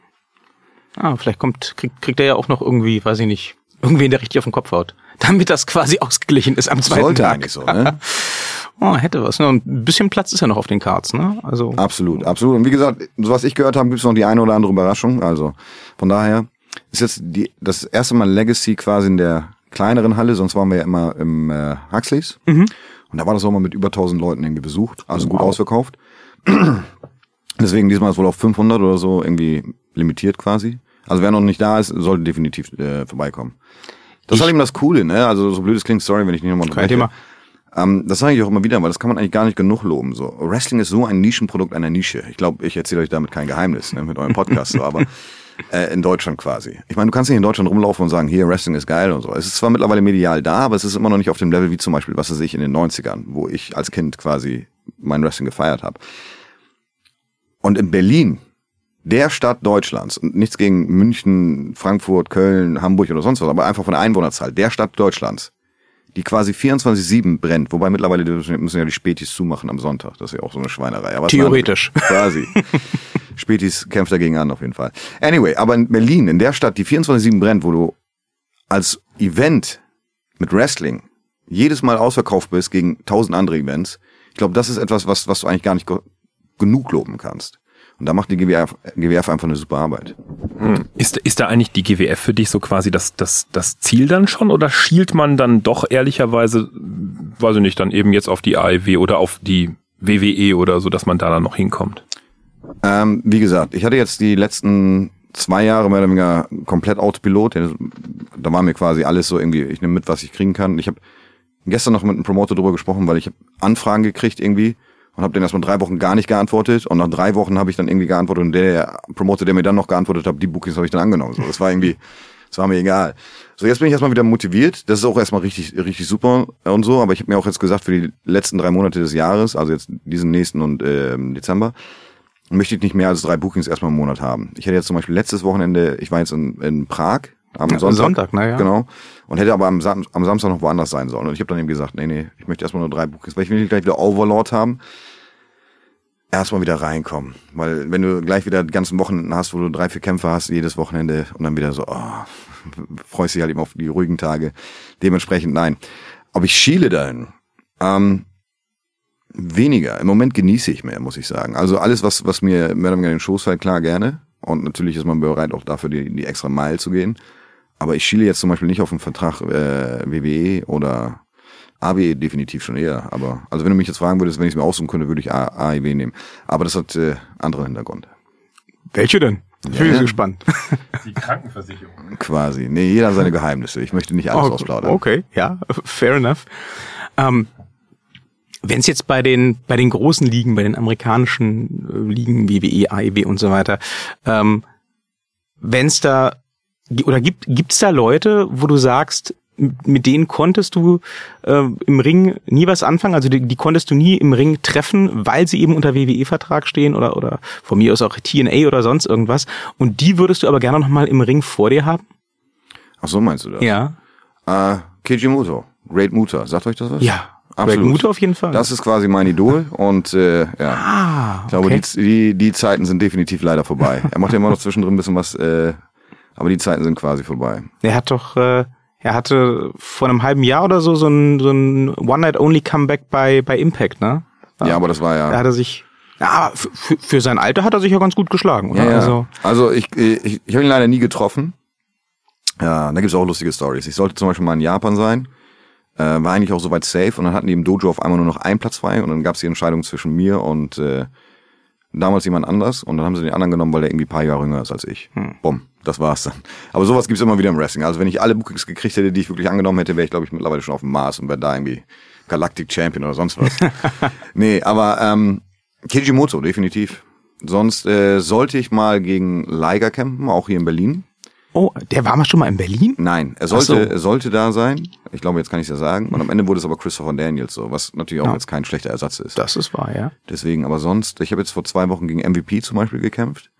A: Ah, vielleicht kommt, kriegt, kriegt er ja auch noch irgendwie, weiß ich nicht, irgendwen, der richtig auf den Kopf haut. Damit das quasi ausgeglichen ist am zweiten
C: Sollte
A: Tag.
C: eigentlich so, ne?
A: Oh, hätte was. Ne? Und ein bisschen Platz ist ja noch auf den Cards, ne? Also.
C: Absolut, absolut. Und wie gesagt, so was ich gehört habe, gibt es noch die eine oder andere Überraschung. Also von daher ist jetzt die, das erste Mal Legacy quasi in der kleineren Halle, sonst waren wir ja immer im äh, Huxleys. Und da war das auch mal mit über 1000 Leuten irgendwie besucht, also gut
A: Wow.
C: ausverkauft. Deswegen diesmal ist wohl auf 500 oder so irgendwie limitiert quasi. Also wer noch nicht da ist, sollte definitiv äh, vorbeikommen. Das ist halt eben das Coole, ne? Also so blöd es klingt, sorry, wenn ich nicht nochmal
A: Kein Thema.
C: Ähm, das sage ich auch immer wieder, weil das kann man eigentlich gar nicht genug loben. So Wrestling ist so ein Nischenprodukt einer Nische. Ich glaube, ich erzähle euch damit kein Geheimnis ne, mit eurem Podcast, so, aber äh, in Deutschland quasi. Ich meine, du kannst nicht in Deutschland rumlaufen und sagen, hier Wrestling ist geil und so. Es ist zwar mittlerweile medial da, aber es ist immer noch nicht auf dem Level wie zum Beispiel, was weiß ich in den 90ern, wo ich als Kind quasi mein Wrestling gefeiert habe. Und in Berlin, der Stadt Deutschlands, und nichts gegen München, Frankfurt, Köln, Hamburg oder sonst was, aber einfach von der Einwohnerzahl, der Stadt Deutschlands, die quasi 24-7 brennt, wobei mittlerweile müssen ja die Spätis zumachen am Sonntag, das ist ja auch so eine Schweinerei. Aber
A: Theoretisch.
C: Quasi. Spätis kämpft dagegen an, auf jeden Fall. Anyway, aber in Berlin, in der Stadt, die 24-7 brennt, wo du als Event mit Wrestling jedes Mal ausverkauft bist gegen tausend andere Events, ich glaube, das ist etwas, was, was du eigentlich gar nicht ge genug loben kannst. Und da macht die GWF, GWF einfach eine super Arbeit.
B: Ist, ist da eigentlich die GWF für dich so quasi das, das, das Ziel dann schon oder schielt man dann doch ehrlicherweise, weiß ich nicht, dann eben jetzt auf die AEW oder auf die WWE oder so, dass man da dann noch hinkommt?
C: Ähm, wie gesagt, ich hatte jetzt die letzten zwei Jahre mehr oder weniger komplett Autopilot. Da war mir quasi alles so irgendwie, ich nehme mit, was ich kriegen kann. Ich habe gestern noch mit einem Promoter drüber gesprochen, weil ich habe Anfragen gekriegt irgendwie und habe den erstmal drei Wochen gar nicht geantwortet und nach drei Wochen habe ich dann irgendwie geantwortet und der Promoter, der mir dann noch geantwortet hat, die Bookings habe ich dann angenommen. So, das war irgendwie, das war mir egal. So, jetzt bin ich erstmal wieder motiviert. Das ist auch erstmal richtig, richtig super und so. Aber ich habe mir auch jetzt gesagt, für die letzten drei Monate des Jahres, also jetzt diesen nächsten und ähm, Dezember, möchte ich nicht mehr als drei Bookings erstmal im Monat haben. Ich hätte jetzt zum Beispiel letztes Wochenende, ich war jetzt in, in Prag am
A: Ja,
C: Sonntag.
A: Sonntag, na ja.
C: Genau. Und hätte aber am, Sam am Samstag noch woanders sein sollen. Und ich habe dann eben gesagt, nee, nee, ich möchte erstmal nur drei Bookings, weil ich will nicht gleich wieder Overlord haben. Erstmal wieder reinkommen. Weil wenn du gleich wieder die ganzen Wochen hast, wo du drei, vier Kämpfe hast, jedes Wochenende und dann wieder so, oh, freust dich halt eben auf die ruhigen Tage. Dementsprechend nein. Ob ich schiele dahin? Ähm, weniger. Im Moment genieße ich mehr, muss ich sagen. Also alles, was, was mir mehr oder weniger in den Schoß fällt, klar gerne. Und natürlich ist man bereit, auch dafür die, die extra Meile zu gehen. Aber ich schiele jetzt zum Beispiel nicht auf einen Vertrag äh, WWE oder AW definitiv schon eher. Aber also wenn du mich jetzt fragen würdest, wenn ich es mir aussuchen könnte, würde ich A AEW nehmen. Aber das hat äh, andere Hintergrund.
A: Welche denn? Ich bin
C: Ja.
A: so gespannt.
B: Die Krankenversicherung.
C: Quasi. Nee, jeder hat seine Geheimnisse. Ich möchte nicht alles
A: Oh,
C: ausplaudern.
A: Okay, ja, fair enough. Ähm, Wenn es jetzt bei den bei den großen Ligen, bei den amerikanischen äh, Ligen WWE, AEW und so weiter, ähm, wenn es da oder gibt gibt's da Leute, wo du sagst, mit denen konntest du äh, im Ring nie was anfangen, also die, die konntest du nie im Ring treffen, weil sie eben unter WWE-Vertrag stehen oder oder von mir aus auch TNA oder sonst irgendwas und die würdest du aber gerne noch mal im Ring vor dir haben?
C: Ach so meinst du das?
A: Ja.
C: Äh, Keiji Muto. Great Muta. Sagt euch das was?
A: Ja.
C: Absolut.
A: Greg Muto auf jeden Fall.
C: Das ist quasi mein Idol und äh, ja.
A: ah,
C: Ich glaube,
A: okay.
C: die, die, die Zeiten sind definitiv leider vorbei. Er macht ja immer noch zwischendrin ein bisschen was, äh, aber die Zeiten sind quasi vorbei.
A: Er hat doch, äh, er hatte vor einem halben Jahr oder so so ein, so ein One-Night-Only-Comeback bei, bei Impact, ne?
C: Ja, aber das war
A: Da
C: ja.
A: hat er sich, ja, für, für, für sein Alter hat er sich ja ganz gut geschlagen, oder?
C: Ja, ja.
A: Also,
C: Also, ich, ich, ich habe ihn leider nie getroffen. Ja, da gibt's auch lustige Stories. Ich sollte zum Beispiel mal in Japan sein. Äh, war eigentlich auch soweit safe und dann hatten die im Dojo auf einmal nur noch einen Platz frei und dann gab's die Entscheidung zwischen mir und äh, damals jemand anders und dann haben sie den anderen genommen, weil der irgendwie ein paar Jahre jünger ist als ich. Bumm, das war's dann. Aber sowas gibt's immer wieder im Wrestling. Also wenn ich alle Bookings gekriegt hätte, die ich wirklich angenommen hätte, wäre ich glaube ich mittlerweile schon auf dem Mars und wäre da irgendwie Galactic Champion oder sonst was. nee, aber ähm, Kijimoto, definitiv. Sonst äh, sollte ich mal gegen Liger campen, auch hier in Berlin.
A: Oh, der war mal schon mal in Berlin?
C: Nein, er
A: Ach so.
C: sollte, er sollte da sein. Ich glaube, jetzt kann ich es ja sagen. Und am Ende wurde es aber Christopher Daniels so, was natürlich auch
A: Ja.
C: jetzt kein schlechter Ersatz ist.
A: Das ist wahr, ja.
C: Deswegen, aber sonst, ich habe jetzt vor zwei Wochen gegen MVP zum Beispiel gekämpft.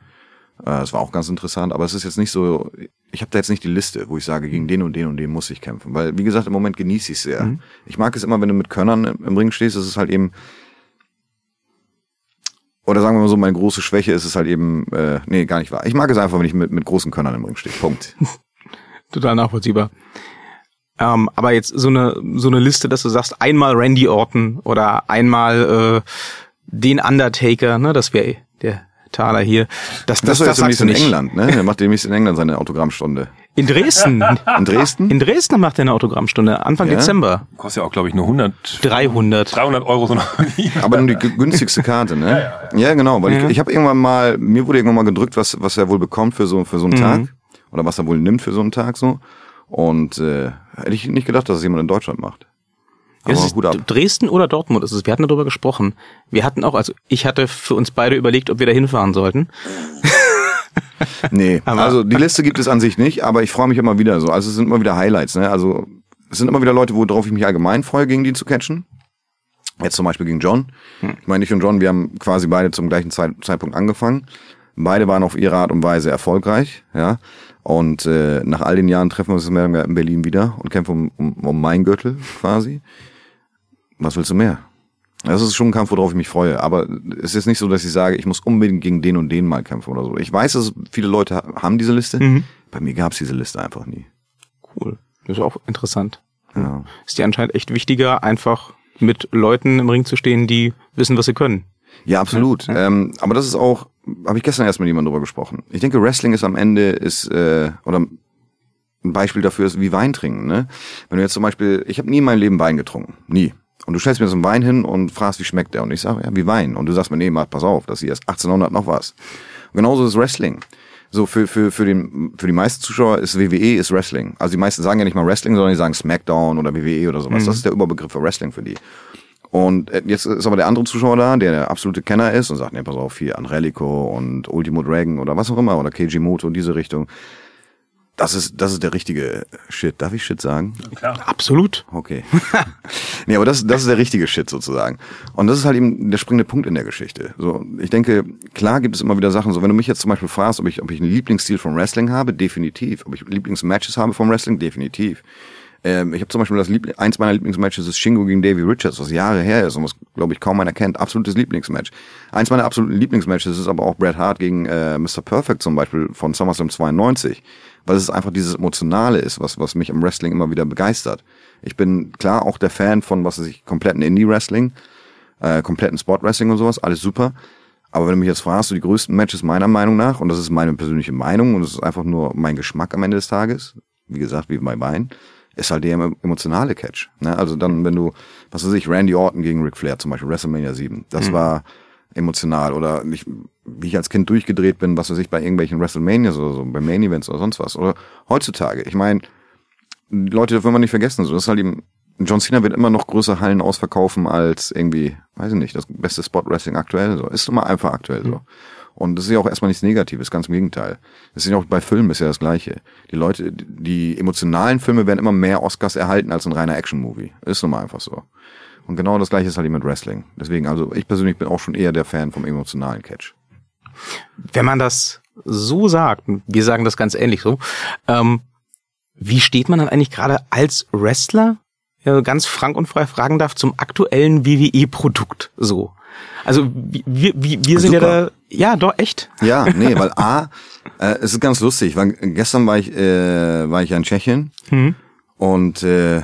C: Äh, Das war auch ganz interessant, aber es ist jetzt nicht so, ich habe da jetzt nicht die Liste, wo ich sage, gegen den und den und den muss ich kämpfen. Weil, wie gesagt, im Moment genieße ich es sehr.
A: Mhm.
C: Ich mag es immer, wenn du mit Könnern im Ring stehst, es ist halt eben, oder sagen wir mal so, meine große Schwäche ist es halt eben, äh, nee, gar nicht wahr. Ich mag es einfach, wenn ich mit, mit großen Könnern im Ring stehe. Punkt.
A: Total nachvollziehbar. Ähm, aber jetzt so eine, so eine Liste, dass du sagst, einmal Randy Orton oder einmal äh, den Undertaker, ne, das wäre der Taler hier. Das, das,
C: Das,
A: das,
C: das
A: sagst
C: demnächst
A: du
C: in
A: nicht.
C: England, ne? Er macht demnächst in England seine Autogrammstunde.
A: In Dresden.
C: In Dresden?
A: In Dresden macht er eine Autogrammstunde, Anfang
C: Ja?
A: Dezember.
B: Kostet ja auch, glaube ich, nur 100,
A: 300.
B: 300 Euro so noch.
C: Aber nur die gü- günstigste Karte, ne? Ja, genau, weil
A: Ja.
C: ich, ich habe irgendwann mal, mir wurde irgendwann mal gedrückt, was, was er wohl bekommt für so, für so einen Tag. Oder was er wohl nimmt für so einen Tag so. Und äh, hätte ich nicht gedacht, dass das jemand in Deutschland macht. Aber
A: Es ist
C: gut ab.
A: Dresden oder Dortmund ist es. Wir hatten darüber gesprochen. Wir hatten auch, also ich hatte für uns beide überlegt, ob wir da hinfahren sollten.
C: Nee, also die Liste gibt es an sich nicht, aber ich freue mich immer wieder so. Also es sind immer wieder Highlights, ne? Also es sind immer wieder Leute, worauf ich mich allgemein freue, gegen die zu catchen. Jetzt zum Beispiel gegen John. Ich meine, ich und John, wir haben quasi beide zum gleichen Zeit, Zeitpunkt angefangen. Beide waren auf ihre Art und Weise erfolgreich, ja. Und äh, nach all den Jahren treffen wir uns mehr in Berlin wieder und kämpfen um, um, um mein Gürtel quasi. Was willst du mehr? Das ist schon ein Kampf, worauf ich mich freue. Aber es ist nicht so, dass ich sage, ich muss unbedingt gegen den und den mal kämpfen oder so. Ich weiß, dass viele Leute ha- haben diese Liste. Bei mir gab's diese Liste einfach nie.
A: Cool. Das ist auch interessant.
C: Ja.
A: Ist dir anscheinend echt wichtiger, einfach mit Leuten im Ring zu stehen, die wissen, was sie können.
C: Ja, absolut. Ähm, aber das ist auch, habe ich gestern erst mit jemandem drüber gesprochen. Ich denke, Wrestling ist am Ende ist äh, oder ein Beispiel dafür ist wie Wein trinken. Ne? Wenn du jetzt zum Beispiel, ich habe nie in meinem Leben Wein getrunken, nie. Und du stellst mir so einen Wein hin und fragst, wie schmeckt der? Und ich sage, ja, wie Wein. Und du sagst mir, nee, mach, pass auf, das hier ist 1800 noch was. Und genauso ist Wrestling. So für für für den für die meisten Zuschauer ist WWE ist Wrestling. Also die meisten sagen ja nicht mal Wrestling, sondern die sagen Smackdown oder WWE oder sowas. Das ist der Überbegriff für Wrestling für die. Und äh, jetzt ist aber der andere Zuschauer da, der der absolute Kenner ist und sagt, nee, pass auf, hier Angelico und Ultimo Dragon oder was auch immer oder Keiji Moto in diese Richtung. Das ist, das ist der richtige Shit. Darf ich Shit sagen?
A: Absolut.
C: Okay. nee, aber das, das ist der richtige Shit sozusagen. Und das ist halt eben der springende Punkt in der Geschichte. So, ich denke, klar gibt es immer wieder Sachen, so wenn du mich jetzt zum Beispiel fragst, ob ich, ob ich einen Lieblingsstil vom Wrestling habe, definitiv. Ob ich Lieblingsmatches habe vom Wrestling, definitiv. Ähm, ich habe zum Beispiel das Liebl eins meiner Lieblingsmatches ist Shingo gegen Davey Richards, was Jahre her ist und was, glaube ich, kaum einer kennt. Absolutes Lieblingsmatch. Eins meiner absoluten Lieblingsmatches ist aber auch Bret Hart gegen äh, Mr. Perfect zum Beispiel von SummerSlam 92, weil es einfach dieses Emotionale ist, was, was mich im Wrestling immer wieder begeistert. Ich bin klar auch der Fan von, was weiß ich, kompletten Indie-Wrestling, äh, kompletten Sport-Wrestling und sowas, alles super. Aber wenn du mich jetzt fragst, so die größten Matches meiner Meinung nach, und das ist meine persönliche Meinung und es ist einfach nur mein Geschmack am Ende des Tages, wie gesagt, wie bei Wein, ist halt der emo- emotionale Catch. Ne? Also dann, wenn du, was weiß ich, Randy Orton gegen Ric Flair zum Beispiel, WrestleMania 7, das war emotional. Oder ich, wie ich als Kind durchgedreht bin, was weiß ich, bei irgendwelchen WrestleManias oder so, bei Main Events oder sonst was. Oder heutzutage, ich meine, Leute dürfen wir nicht vergessen, so das ist halt eben, John Cena wird immer noch größere Hallen ausverkaufen als irgendwie, weiß ich nicht, das beste Spot Wrestling aktuell, so. Ist immer einfach aktuell so. Und das ist ja auch erstmal nichts Negatives, ganz im Gegenteil. Das ist ja auch bei Filmen ist ja das Gleiche. Die Leute, die emotionalen Filme werden immer mehr Oscars erhalten als ein reiner Action-Movie. Ist nun mal einfach so. Und genau das Gleiche ist halt eben mit Wrestling. Deswegen, also ich persönlich bin auch schon eher der Fan vom emotionalen Catch.
A: Wenn man das so sagt, wir sagen das ganz ähnlich so, ähm, wie steht man dann eigentlich gerade als Wrestler, ja, ganz frank und frei fragen darf, zum aktuellen WWE-Produkt so? Also wir, wir, wir sind ja
C: Super.
A: da, ja doch, echt.
C: Ja, nee, weil A, äh, es ist ganz lustig, weil gestern war ich, äh, war ich ja in Tschechien
A: Mhm.
C: und äh,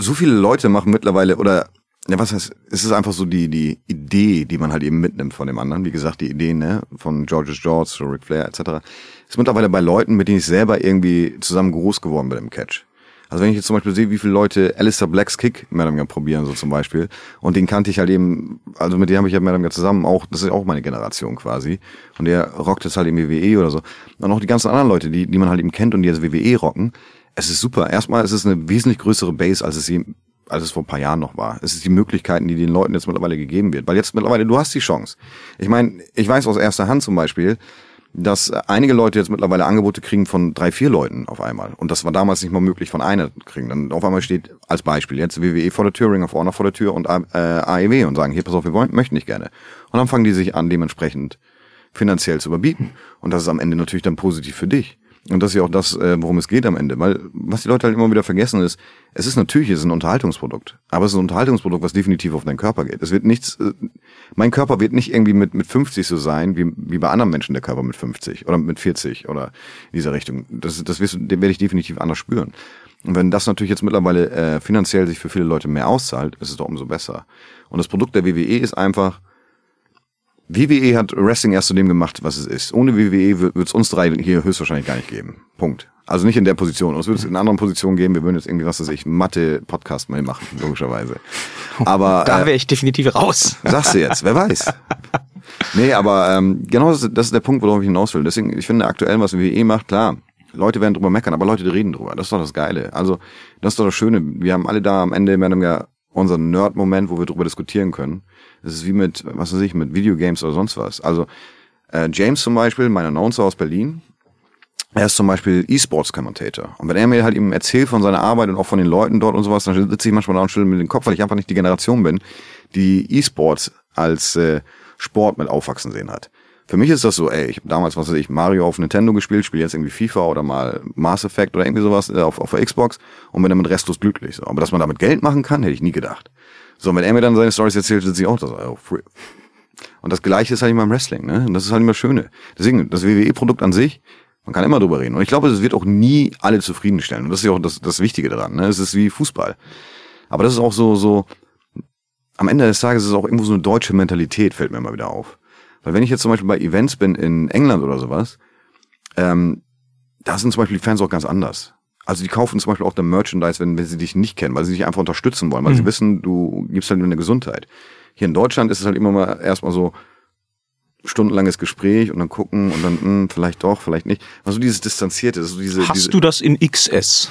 C: so viele Leute machen mittlerweile, oder ja, was heißt, es ist einfach so die, die Idee, die man halt eben mitnimmt von dem anderen. Wie gesagt, die Idee, ne, von Georges George, Ric Flair etc. Ist mittlerweile bei Leuten, mit denen ich selber irgendwie zusammen groß geworden bin im Catch. Also wenn ich jetzt zum Beispiel sehe, wie viele Leute Alistair Blacks Kick mehr oder probieren, so zum Beispiel, und den kannte ich halt eben, also mit dem habe ich ja mehr oder zusammen auch, das ist auch meine Generation quasi, und der rockt jetzt halt im WWE oder so. Und auch die ganzen anderen Leute, die, die man halt eben kennt und die jetzt WWE rocken, es ist super. Erstmal ist es eine wesentlich größere Base, als es je, als es vor ein paar Jahren noch war. Es ist die Möglichkeiten, die den Leuten jetzt mittlerweile gegeben wird. Weil jetzt mittlerweile, du hast die Chance. Ich meine, ich weiß aus erster Hand zum Beispiel, dass einige Leute jetzt mittlerweile Angebote kriegen von drei, vier Leuten auf einmal. Und das war damals nicht mal möglich, von einer kriegen. Dann auf einmal steht als Beispiel jetzt WWE vor der Tür, Ring of Honor vor der Tür und äh, AEW und sagen, hier, pass auf, wir wollen, möchten nicht gerne. Und dann fangen die sich an, dementsprechend finanziell zu überbieten. Und das ist am Ende natürlich dann positiv für dich. Und das ist ja auch das, äh, worum es geht am Ende. Weil was die Leute halt immer wieder vergessen ist, es ist natürlich es ist ein Unterhaltungsprodukt. Aber es ist ein Unterhaltungsprodukt, was definitiv auf deinen Körper geht. Es wird nichts, äh, mein Körper wird nicht irgendwie mit, mit 50 so sein, wie, wie bei anderen Menschen der Körper mit 50 oder mit 40 oder in dieser Richtung. Das, das wirst, du- werde ich definitiv anders spüren. Und wenn das natürlich jetzt mittlerweile äh, finanziell sich für viele Leute mehr auszahlt, ist es doch umso besser. Und das Produkt der WWE ist einfach, WWE hat Wrestling erst zu dem gemacht, was es ist. Ohne WWE wird es uns drei hier höchstwahrscheinlich gar nicht geben. Punkt. Also nicht in der Position. Uns würde es in anderen Positionen geben. Wir würden jetzt irgendwie, was weiß ich, Mathe-Podcast mal machen, logischerweise. Aber
A: Da
C: äh,
A: wäre ich definitiv raus.
C: Sagst du jetzt, wer weiß. Nee, aber ähm, genau das, ist- das ist der Punkt, worauf ich hinaus will. Deswegen, ich finde aktuell, was WWE macht, klar, Leute werden drüber meckern, aber Leute die reden drüber. Das ist doch das Geile. Also, das ist doch das Schöne. Wir haben alle da am Ende mehr oder weniger unseren Nerd-Moment, wo wir drüber diskutieren können. Das ist wie mit, was weiß ich, mit Videogames oder sonst was. Also, äh, James zum Beispiel, mein Announcer aus Berlin, er ist zum Beispiel E-Sports-Commentator. Und wenn er mir halt eben erzählt von seiner Arbeit und auch von den Leuten dort und sowas, dann sitze ich manchmal da und schüttel mit dem Kopf, weil ich einfach nicht die Generation bin, die E-Sports als äh, Sport mit aufwachsen sehen hat. Für mich ist das so, ey, ich habe damals, was weiß ich, Mario auf Nintendo gespielt, spiele jetzt irgendwie FIFA oder mal Mass Effect oder irgendwie sowas äh, auf, auf der Xbox und bin damit restlos glücklich. So. Aber dass man damit Geld machen kann, hätte ich nie gedacht. So, und wenn er mir dann seine Stories erzählt, sitze ich auch da so, oh, free. Und das Gleiche ist halt immer im Wrestling, ne? Und das ist halt immer das Schöne. Deswegen, das WWE-Produkt an sich, man kann immer drüber reden. Und ich glaube, es wird auch nie alle zufriedenstellen. Und das ist ja auch das, das Wichtige daran, ne? Es ist wie Fußball. Aber das ist auch so, so, am Ende des Tages ist es auch irgendwo so eine deutsche Mentalität, fällt mir immer wieder auf. Weil wenn ich jetzt zum Beispiel bei Events bin in England oder sowas, ähm, da sind zum Beispiel die Fans auch ganz anders. Also die kaufen zum Beispiel auch der Merchandise, wenn, wenn sie dich nicht kennen, weil sie dich einfach unterstützen wollen, weil sie wissen, du gibst halt eine Gesundheit. Hier in Deutschland ist es halt immer mal erstmal so stundenlanges Gespräch und dann gucken und dann mh, vielleicht doch, vielleicht nicht. Also dieses Distanzierte, so diese,
A: Hast
C: diese
A: du das in XS?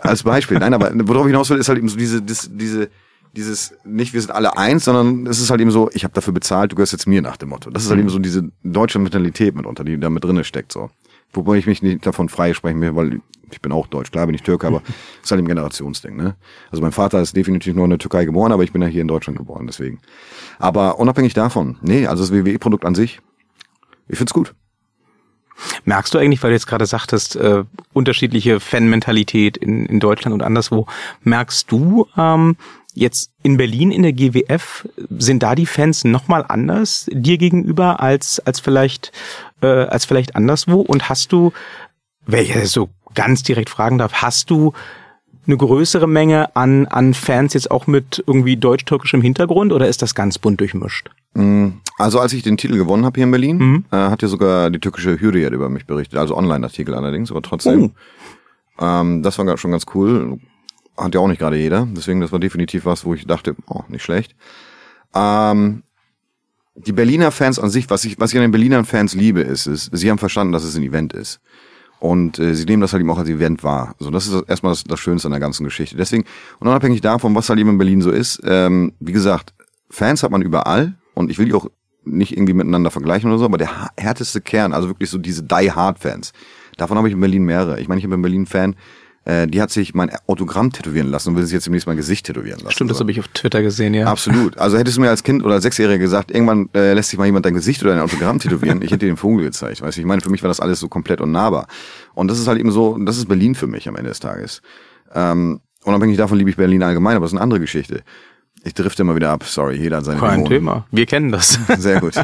C: als Beispiel. Nein, aber worauf ich hinaus will, ist halt eben so diese, dis, diese, dieses, nicht wir sind alle eins, sondern es ist halt eben so, ich habe dafür bezahlt, du gehörst jetzt mir nach dem Motto. Das ist halt eben so diese deutsche Mentalität mitunter, die da mit drinne steckt, so. Wobei ich mich nicht davon freisprechen will, weil ich bin auch Deutsch, klar bin ich Türke, aber es ist halt ein Generationsding, ne? Also mein Vater ist definitiv nur in der Türkei geboren, aber ich bin ja hier in Deutschland geboren, deswegen. Aber unabhängig davon, nee, also das WWE-Produkt an sich, ich find's gut.
A: Merkst du eigentlich, weil du jetzt gerade sagtest, äh, unterschiedliche Fanmentalität in, in Deutschland und anderswo, merkst du ähm, jetzt in Berlin in der GWF, sind da die Fans nochmal anders dir gegenüber als, als vielleicht, äh, als vielleicht anderswo? Und hast du, wenn ich so ganz direkt fragen darf, hast du eine größere Menge an, an Fans jetzt auch mit irgendwie deutsch-türkischem Hintergrund oder ist das ganz bunt durchmischt?
C: Also als ich den Titel gewonnen habe hier in Berlin, äh, hat ja sogar die türkische Hürriyet über mich berichtet, also Online-Artikel allerdings, aber trotzdem. Ähm, das war schon ganz cool. Hat ja auch nicht gerade jeder, deswegen das war definitiv was, wo ich dachte, oh, nicht schlecht. Ähm, die Berliner Fans an sich, was ich, was ich an den Berliner Fans liebe, ist, ist, sie haben verstanden, dass es ein Event ist. Und äh, sie nehmen das halt eben auch als Event wahr. So, das ist erstmal das, das Schönste an der ganzen Geschichte. Deswegen, und unabhängig davon, was halt eben in Berlin so ist, ähm, wie gesagt, Fans hat man überall und ich will die auch nicht irgendwie miteinander vergleichen oder so, aber der härteste Kern, also wirklich so diese Die-Hard-Fans, davon habe ich in Berlin mehrere. Ich meine, ich habe in Berlin Fan, äh, die hat sich mein Autogramm tätowieren lassen und will sich jetzt demnächst mein Gesicht tätowieren lassen.
A: Stimmt, das habe ich auf Twitter gesehen, ja.
C: Absolut. Also hättest du mir als Kind oder als Sechsjähriger gesagt, irgendwann äh, lässt sich mal jemand dein Gesicht oder dein Autogramm tätowieren, ich hätte dir den Vogel gezeigt. Weißt du, ich meine, für mich war das alles so komplett unnahbar. Und das ist halt eben so, das ist Berlin für mich am Ende des Tages. Ähm, unabhängig davon liebe ich Berlin allgemein, aber das ist eine andere Geschichte. Ich drifte immer wieder ab, sorry, jeder hat seine
A: Kein
C: Dämonen.
A: Thema. Wir kennen das.
C: Sehr gut.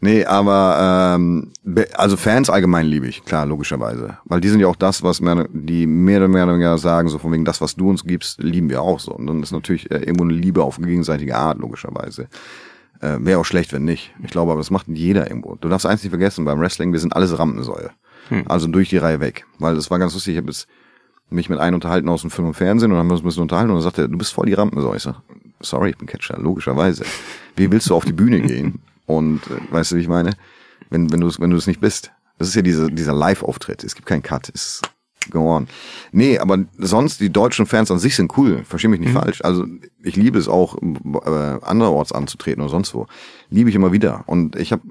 C: Nee, aber ähm, also Fans allgemein liebe ich, klar, logischerweise. Weil die sind ja auch das, was mehr, die mehr oder mehr oder weniger sagen, so von wegen das, was du uns gibst, lieben wir auch so. Und dann ist natürlich äh, irgendwo eine Liebe auf gegenseitige Art, logischerweise. Äh, Wäre auch schlecht, wenn nicht. Ich glaube, aber das macht jeder irgendwo. Du darfst eins nicht vergessen, beim Wrestling, wir sind alles Rampensäue. Also durch die Reihe weg. Weil das war ganz lustig, ich habe jetzt mich mit einem unterhalten aus dem Film und Fernsehen und dann haben wir uns ein bisschen unterhalten und dann sagte er, du bist voll die Rampensäue. Sorry, ich bin Catcher, logischerweise. Wie willst du auf die Bühne gehen? Und äh, weißt du, wie ich meine? Wenn, wenn du es wenn du es nicht bist. Das ist ja diese, dieser Live-Auftritt. Es gibt keinen Cut. Es go on. Nee, aber sonst, die deutschen Fans an sich sind cool. Versteh mich nicht falsch. Also ich liebe es auch, äh, anderorts anzutreten oder sonst wo. Liebe ich immer wieder. Und ich habe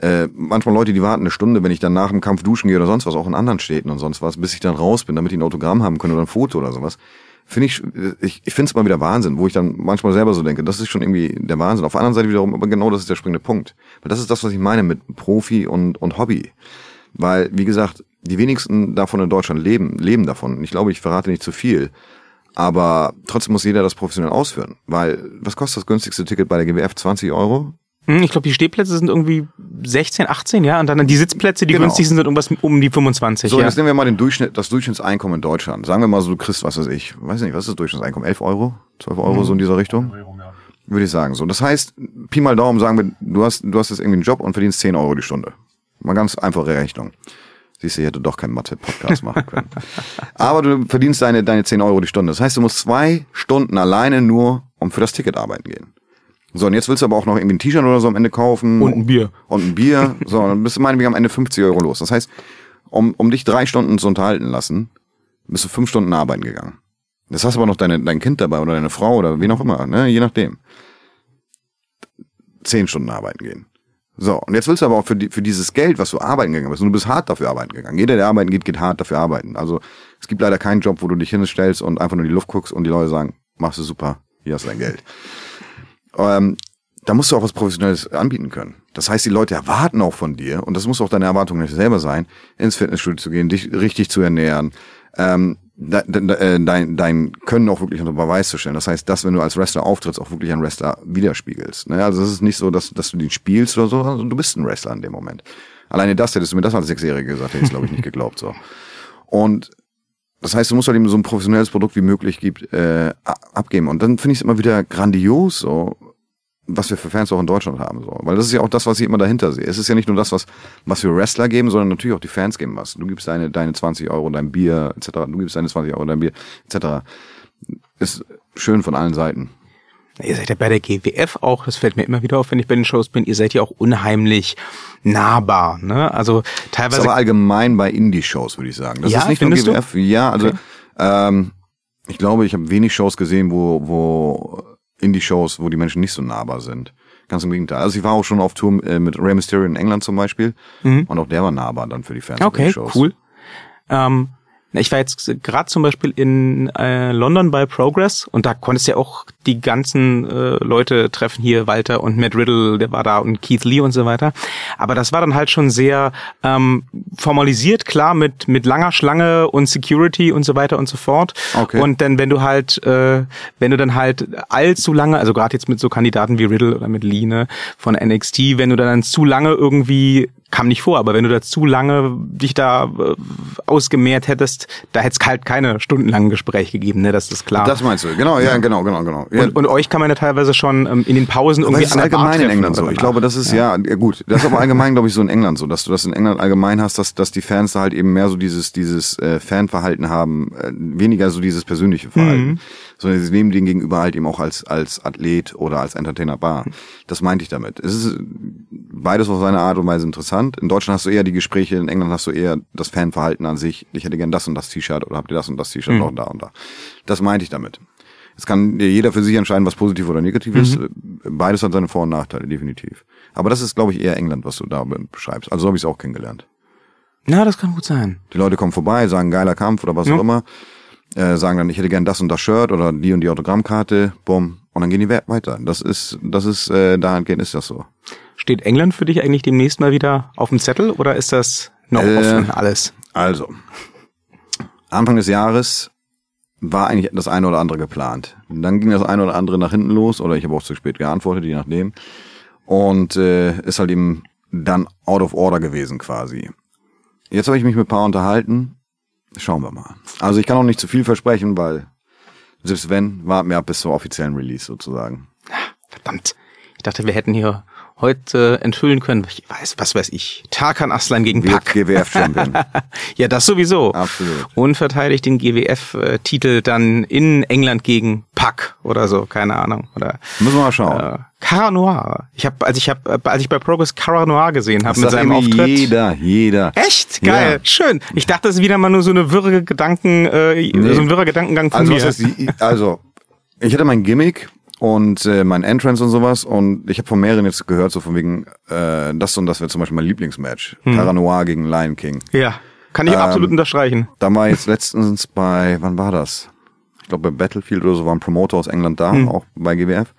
C: äh, manchmal Leute, die warten eine Stunde, wenn ich dann nach dem Kampf duschen gehe oder sonst was, auch in anderen Städten und sonst was, bis ich dann raus bin, damit die ein Autogramm haben können oder ein Foto oder sowas. Finde ich, ich, ich finde es mal wieder Wahnsinn, wo ich dann manchmal selber so denke, das ist schon irgendwie der Wahnsinn. Auf der anderen Seite wiederum, aber genau das ist der springende Punkt. Weil das ist das, was ich meine mit Profi und, und Hobby. Weil, wie gesagt, die wenigsten davon in Deutschland leben, leben davon. Ich glaube, ich verrate nicht zu viel. Aber trotzdem muss jeder das professionell ausführen. Weil, was kostet das günstigste Ticket bei der GWF? 20 Euro?
A: Hm, Ich glaube, die Stehplätze sind irgendwie 16, 18, ja, und dann die Sitzplätze, die
C: Genau.
A: günstigsten sind irgendwas um die 25,
C: So,
A: ja.
C: jetzt nehmen wir mal den Durchschnitt, das Durchschnittseinkommen in Deutschland. Sagen wir mal so, du kriegst, was weiß ich, weiß nicht, was ist das Durchschnittseinkommen? 11 Euro? 12 Euro, so in dieser Richtung? würde ich sagen. So, das heißt, Pi mal Daumen sagen wir, du hast, du hast jetzt irgendwie einen Job und verdienst 10 Euro die Stunde. Mal ganz einfache Rechnung. Siehst du, ich hätte doch keinen Mathe-Podcast machen können. Aber du verdienst deine, deine 10 Euro die Stunde. Das heißt, du musst zwei Stunden alleine nur um für das Ticket arbeiten gehen. So, und jetzt willst du aber auch noch irgendwie ein T-Shirt oder so am Ende kaufen.
A: Und ein Bier.
C: Und ein Bier. So, dann bist du meinetwegen am Ende 50 Euro los. Das heißt, um, um dich drei Stunden zu unterhalten lassen, bist du fünf Stunden arbeiten gegangen. Das hast aber noch deine, dein Kind dabei oder deine Frau oder wen auch immer, ne? je nachdem. Zehn Stunden arbeiten gehen. So, und jetzt willst du aber auch für, die, für dieses Geld, was du arbeiten gegangen bist, und du bist hart dafür arbeiten gegangen. Jeder, der arbeiten geht, geht hart dafür arbeiten. Also es gibt leider keinen Job, wo du dich hinstellst und einfach nur in die Luft guckst und die Leute sagen, machst du super, hier hast du dein Geld. Ähm, da musst du auch was Professionelles anbieten können. Das heißt, die Leute erwarten auch von dir, und das muss auch deine Erwartung nicht selber sein, ins Fitnessstudio zu gehen, dich richtig zu ernähren, ähm, dein, dein, dein Können auch wirklich unter Beweis zu stellen. Das heißt, dass, wenn du als Wrestler auftrittst, auch wirklich ein Wrestler widerspiegelst. Ne? Also es ist nicht so, dass, dass du den spielst oder so, sondern du bist ein Wrestler in dem Moment. Alleine das, hättest du mir das als Sechsjährige gesagt, hätte ich glaube ich nicht geglaubt. so. Und das heißt, du musst halt eben so ein professionelles Produkt wie möglich gibt, äh, abgeben. Und dann finde ich es immer wieder grandios, so was wir für Fans auch in Deutschland haben. So. Weil das ist ja auch das, was ich immer dahinter sehe. Es ist ja nicht nur das, was, was wir Wrestler geben, sondern natürlich auch die Fans geben was. Du gibst deine, deine 20 Euro, dein Bier, etc. Du gibst deine 20 Euro, dein Bier, etc. Ist schön von allen Seiten.
A: Ihr seid ja bei der GWF auch, das fällt mir immer wieder auf, wenn ich bei den Shows bin, ihr seid ja auch unheimlich nahbar. Ne? Also teilweise. Das ist
C: aber allgemein bei Indie-Shows, würde ich sagen. Das
A: ja,
C: ist nicht
A: nur
C: GWF. Du? Ja, also okay. ähm, ich glaube, ich habe wenig Shows gesehen, wo, wo Indie-Shows, wo die Menschen nicht so nahbar sind. Ganz im Gegenteil. Also ich war auch schon auf Tour äh, mit Rey Mysterio in England zum Beispiel mhm. und auch der war nahbar dann für die Fans.
A: Okay, cool. Ähm, ich war jetzt gerade zum Beispiel in äh, London bei Progress und da konntest du ja auch die ganzen äh, Leute treffen hier, Walter und Matt Riddle, der war da und Keith Lee und so weiter. Aber das war dann halt schon sehr ähm, formalisiert, klar, mit, mit langer Schlange und Security und so weiter und so fort. Okay. Und dann, wenn du halt, äh, wenn du dann halt allzu lange, also gerade jetzt mit so Kandidaten wie Riddle oder mit Lee ne, von NXT, wenn du dann zu lange irgendwie kam nicht vor, aber wenn du da zu lange dich da äh, ausgemehrt hättest, da hätte es halt keine stundenlangen Gespräche gegeben, ne? Das ist klar.
C: Das meinst du, genau, ja, genau, genau, genau.
A: Ja. Und, und euch kann man ja teilweise schon ähm, in den Pausen irgendwie
C: aber das ist allgemein in England so. Ich glaube, das ist ja. ja, gut. Das ist aber allgemein, glaube ich, so in England so, dass du das in England allgemein hast, dass dass die Fans da halt eben mehr so dieses dieses äh, Fanverhalten haben, äh, weniger so dieses persönliche Verhalten. Mhm sondern sie nehmen den gegenüber halt eben auch als, als Athlet oder als Entertainer wahr. Das meinte ich damit. Es ist beides auf seine Art und Weise interessant. In Deutschland hast du eher die Gespräche, in England hast du eher das Fanverhalten an sich. Ich hätte gern das und das T-Shirt oder habt ihr das und das T-Shirt mhm. da und da. Das meinte ich damit. Es kann jeder für sich entscheiden, was positiv oder negativ ist. Mhm. Beides hat seine Vor- und Nachteile, definitiv. Aber das ist, glaube ich, eher England, was du da beschreibst. Also so habe ich es auch kennengelernt.
A: Na, das kann gut sein.
C: Die Leute kommen vorbei, sagen geiler Kampf oder was ja. auch immer äh, sagen dann, ich hätte gern das und das Shirt oder die und die Autogrammkarte, bumm, und dann gehen die weiter. Das ist, das ist, äh, dahingehend ist das so.
A: Steht England für dich eigentlich demnächst mal wieder auf dem Zettel oder ist das noch äh, offen alles?
C: Also, Anfang des Jahres war eigentlich das eine oder andere geplant. Dann ging das eine oder andere nach hinten los oder ich habe auch zu spät geantwortet, je nachdem. Und äh, ist halt eben dann out of order gewesen quasi. Jetzt habe ich mich mit ein paar unterhalten Schauen wir mal. Also ich kann auch nicht zu viel versprechen, weil selbst wenn, warten wir ab bis zum offiziellen Release sozusagen.
A: Verdammt. Ich dachte, wir hätten hier heute enthüllen können. Ich weiß, was weiß ich. Tarkan Aslan gegen Pack.
C: GWF-Champion.
A: ja, das sowieso.
C: Absolut.
A: Und verteidigt den GWF-Titel dann in England gegen Pack oder so, keine Ahnung. Oder,
C: Müssen wir mal schauen. Äh,
A: Cara Noir. Ich habe, als ich habe, als ich bei Progress Cara Noir gesehen habe mit seinem Auftritt.
C: Jeder, jeder.
A: Echt geil, ja. schön. Ich dachte, das ist wieder mal nur so eine wirre Gedanken, äh, nee. so ein wirrer Gedankengang von
C: also,
A: mir.
C: Heißt, also ich hatte mein Gimmick und äh, mein Entrance und sowas und ich habe von mehreren jetzt gehört so von wegen äh, das und das wäre zum Beispiel mein Lieblingsmatch, hm. Cara Noir gegen Lion King.
A: Ja, kann ich ähm, absolut unterstreichen.
C: Da war jetzt letztens bei, wann war das? Ich glaube bei Battlefield oder so war ein Promoter aus England da, hm. auch bei GWF.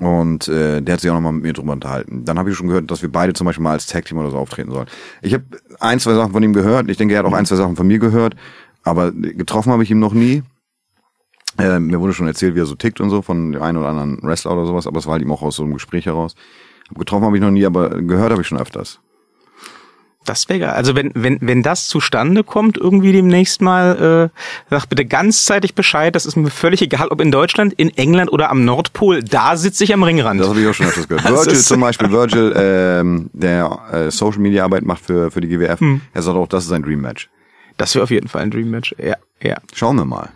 C: Und äh, der hat sich auch nochmal mit mir drüber unterhalten. Dann habe ich schon gehört, dass wir beide zum Beispiel mal als Tag-Team oder so auftreten sollen. Ich habe ein, zwei Sachen von ihm gehört. Ich denke, er hat auch ein, zwei Sachen von mir gehört. Aber getroffen habe ich ihn noch nie. Äh, mir wurde schon erzählt, wie er so tickt und so von dem einen oder anderen Wrestler oder sowas. Aber es war halt ihm auch aus so einem Gespräch heraus. Getroffen habe ich noch nie, aber gehört habe ich schon öfters.
A: Das wäre geil. Also wenn, wenn, wenn das zustande kommt, irgendwie demnächst mal, äh, sag bitte ganzzeitig Bescheid. Das ist mir völlig egal, ob in Deutschland, in England oder am Nordpol. Da sitze ich am Ringrand.
C: Das habe ich auch schon öfters gehört. Virgil zum Beispiel, Virgil, ähm, der äh, Social Media Arbeit macht für, für die GWF,
A: Hm.
C: er sagt auch, das ist sein Dream Match.
A: Das wäre auf jeden Fall ein Dream Match. Ja, ja.
C: Schauen wir mal.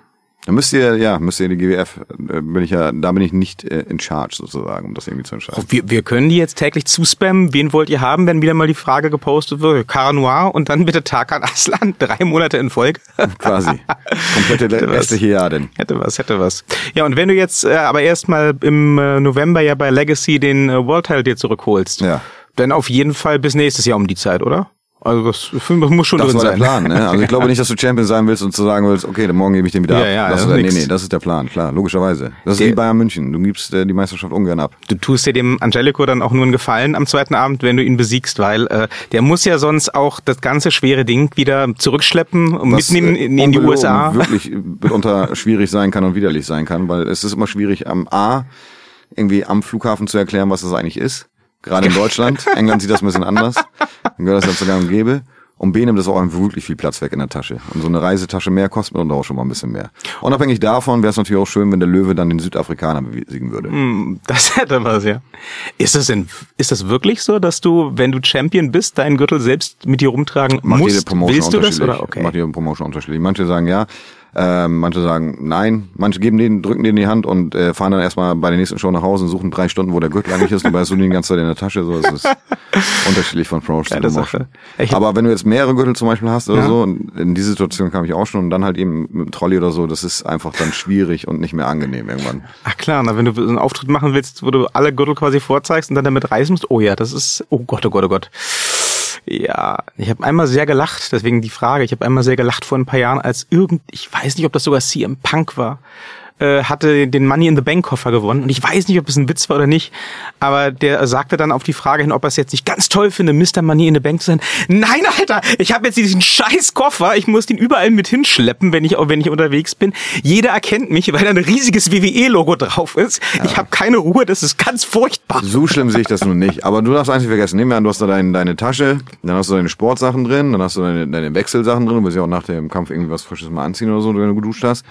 C: Da müsst ihr, ja, müsst ihr die GWF, äh, bin ich ja, da bin ich nicht äh, in charge sozusagen, um das irgendwie zu entscheiden.
A: Wir, wir können die jetzt täglich zuspammen. Wen wollt ihr haben, wenn wieder mal die Frage gepostet wird? Cara Noir und dann bitte Tarkan Aslan. Drei Monate in Folge.
C: Quasi. Komplette restliche Jahr denn.
A: Hätte was, hätte was. Ja, und wenn du jetzt äh, aber erstmal im äh, November ja bei Legacy den äh, World Title dir zurückholst,
C: Ja.
A: dann auf jeden Fall bis nächstes Jahr um die Zeit, oder? Also das, das muss schon
C: Das
A: drin
C: war der
A: sein.
C: Plan, ne? Also ich glaube nicht, dass du Champion sein willst und zu sagen willst, okay, dann morgen gebe ich den wieder
A: Ja,
C: ab.
A: ja,
C: das
A: das
C: ist, nee, nee, das ist der Plan, klar, logischerweise. Das ist
A: Der-
C: wie Bayern München. Du gibst äh, die Meisterschaft ungern ab.
A: Du tust dir dem Angelico dann auch nur einen Gefallen am zweiten Abend, wenn du ihn besiegst, weil äh, der muss ja sonst auch das ganze schwere Ding wieder zurückschleppen und
C: Was,
A: mitnehmen
C: äh,
A: in, in die USA.
C: wirklich mitunter schwierig sein kann und widerlich sein kann, weil es ist immer schwierig am A irgendwie am Flughafen zu erklären, was das eigentlich ist. Gerade in Deutschland. England sieht das ein bisschen anders. Dann gehört das ja sogar und gäbe. Und B nimmt das auch einfach wirklich viel Platz weg in der Tasche. Und so eine Reisetasche mehr kostet dann auch schon mal ein bisschen mehr. Unabhängig davon wäre es natürlich auch schön, wenn der Löwe dann den Südafrikaner besiegen würde.
A: Hm, Das hätte was, ja. Ist das denn, ist das wirklich so, dass du, wenn du Champion bist, deinen Gürtel selbst mit dir rumtragen
C: Macht jede
A: musst?
C: Promotion
A: Willst du das
C: unterschiedlich.
A: oder? Okay.
C: Macht jede Promotion unterschiedlich. Manche sagen ja, ähm, manche sagen nein, manche geben den, drücken den in die Hand und äh, fahren dann erstmal bei der nächsten Show nach Hause und suchen drei Stunden, wo der Gürtel eigentlich ist, und die ganze Zeit in der Tasche. So, es ist unterschiedlich von Promotion
A: Geile
C: zu Promotion. Aber wenn du jetzt mehrere Gürtel zum Beispiel hast oder
A: Ja.
C: so, und in diese Situation kam ich auch schon und dann halt eben mit dem Trolley oder so, das ist einfach dann schwierig und nicht mehr angenehm irgendwann.
A: Ach klar, na, wenn du so einen Auftritt machen willst, wo du alle Gürtel quasi vorzeigst und dann damit reisen musst, oh ja, das ist, oh Gott, oh Gott, oh Gott. Ja, ich habe einmal sehr gelacht, deswegen die Frage, ich habe einmal sehr gelacht vor ein paar Jahren, als irgend, ich weiß nicht, ob das sogar CM Punk war, äh, hatte den Money in the Bank Koffer gewonnen und ich weiß nicht, ob es ein Witz war oder nicht, aber der sagte dann auf die Frage hin, ob er es jetzt nicht ganz toll finde, Mr. Money in the Bank zu sein. Nein, Alter, ich habe jetzt diesen scheiß Koffer, ich muss den überall mit hinschleppen, wenn ich wenn ich unterwegs bin. Jeder erkennt mich, weil da ein riesiges WWE-Logo drauf ist. Ich habe keine Ruhe, das ist ganz furchtbar.
C: So schlimm sehe ich das nun nicht. Aber du darfst eins nicht vergessen. Nehmen wir an, du hast da dein, deine Tasche, dann hast du deine Sportsachen drin, dann hast du deine, deine Wechselsachen drin, du willst ja auch nach dem Kampf irgendwie was Frisches mal anziehen oder so, wenn du geduscht hast.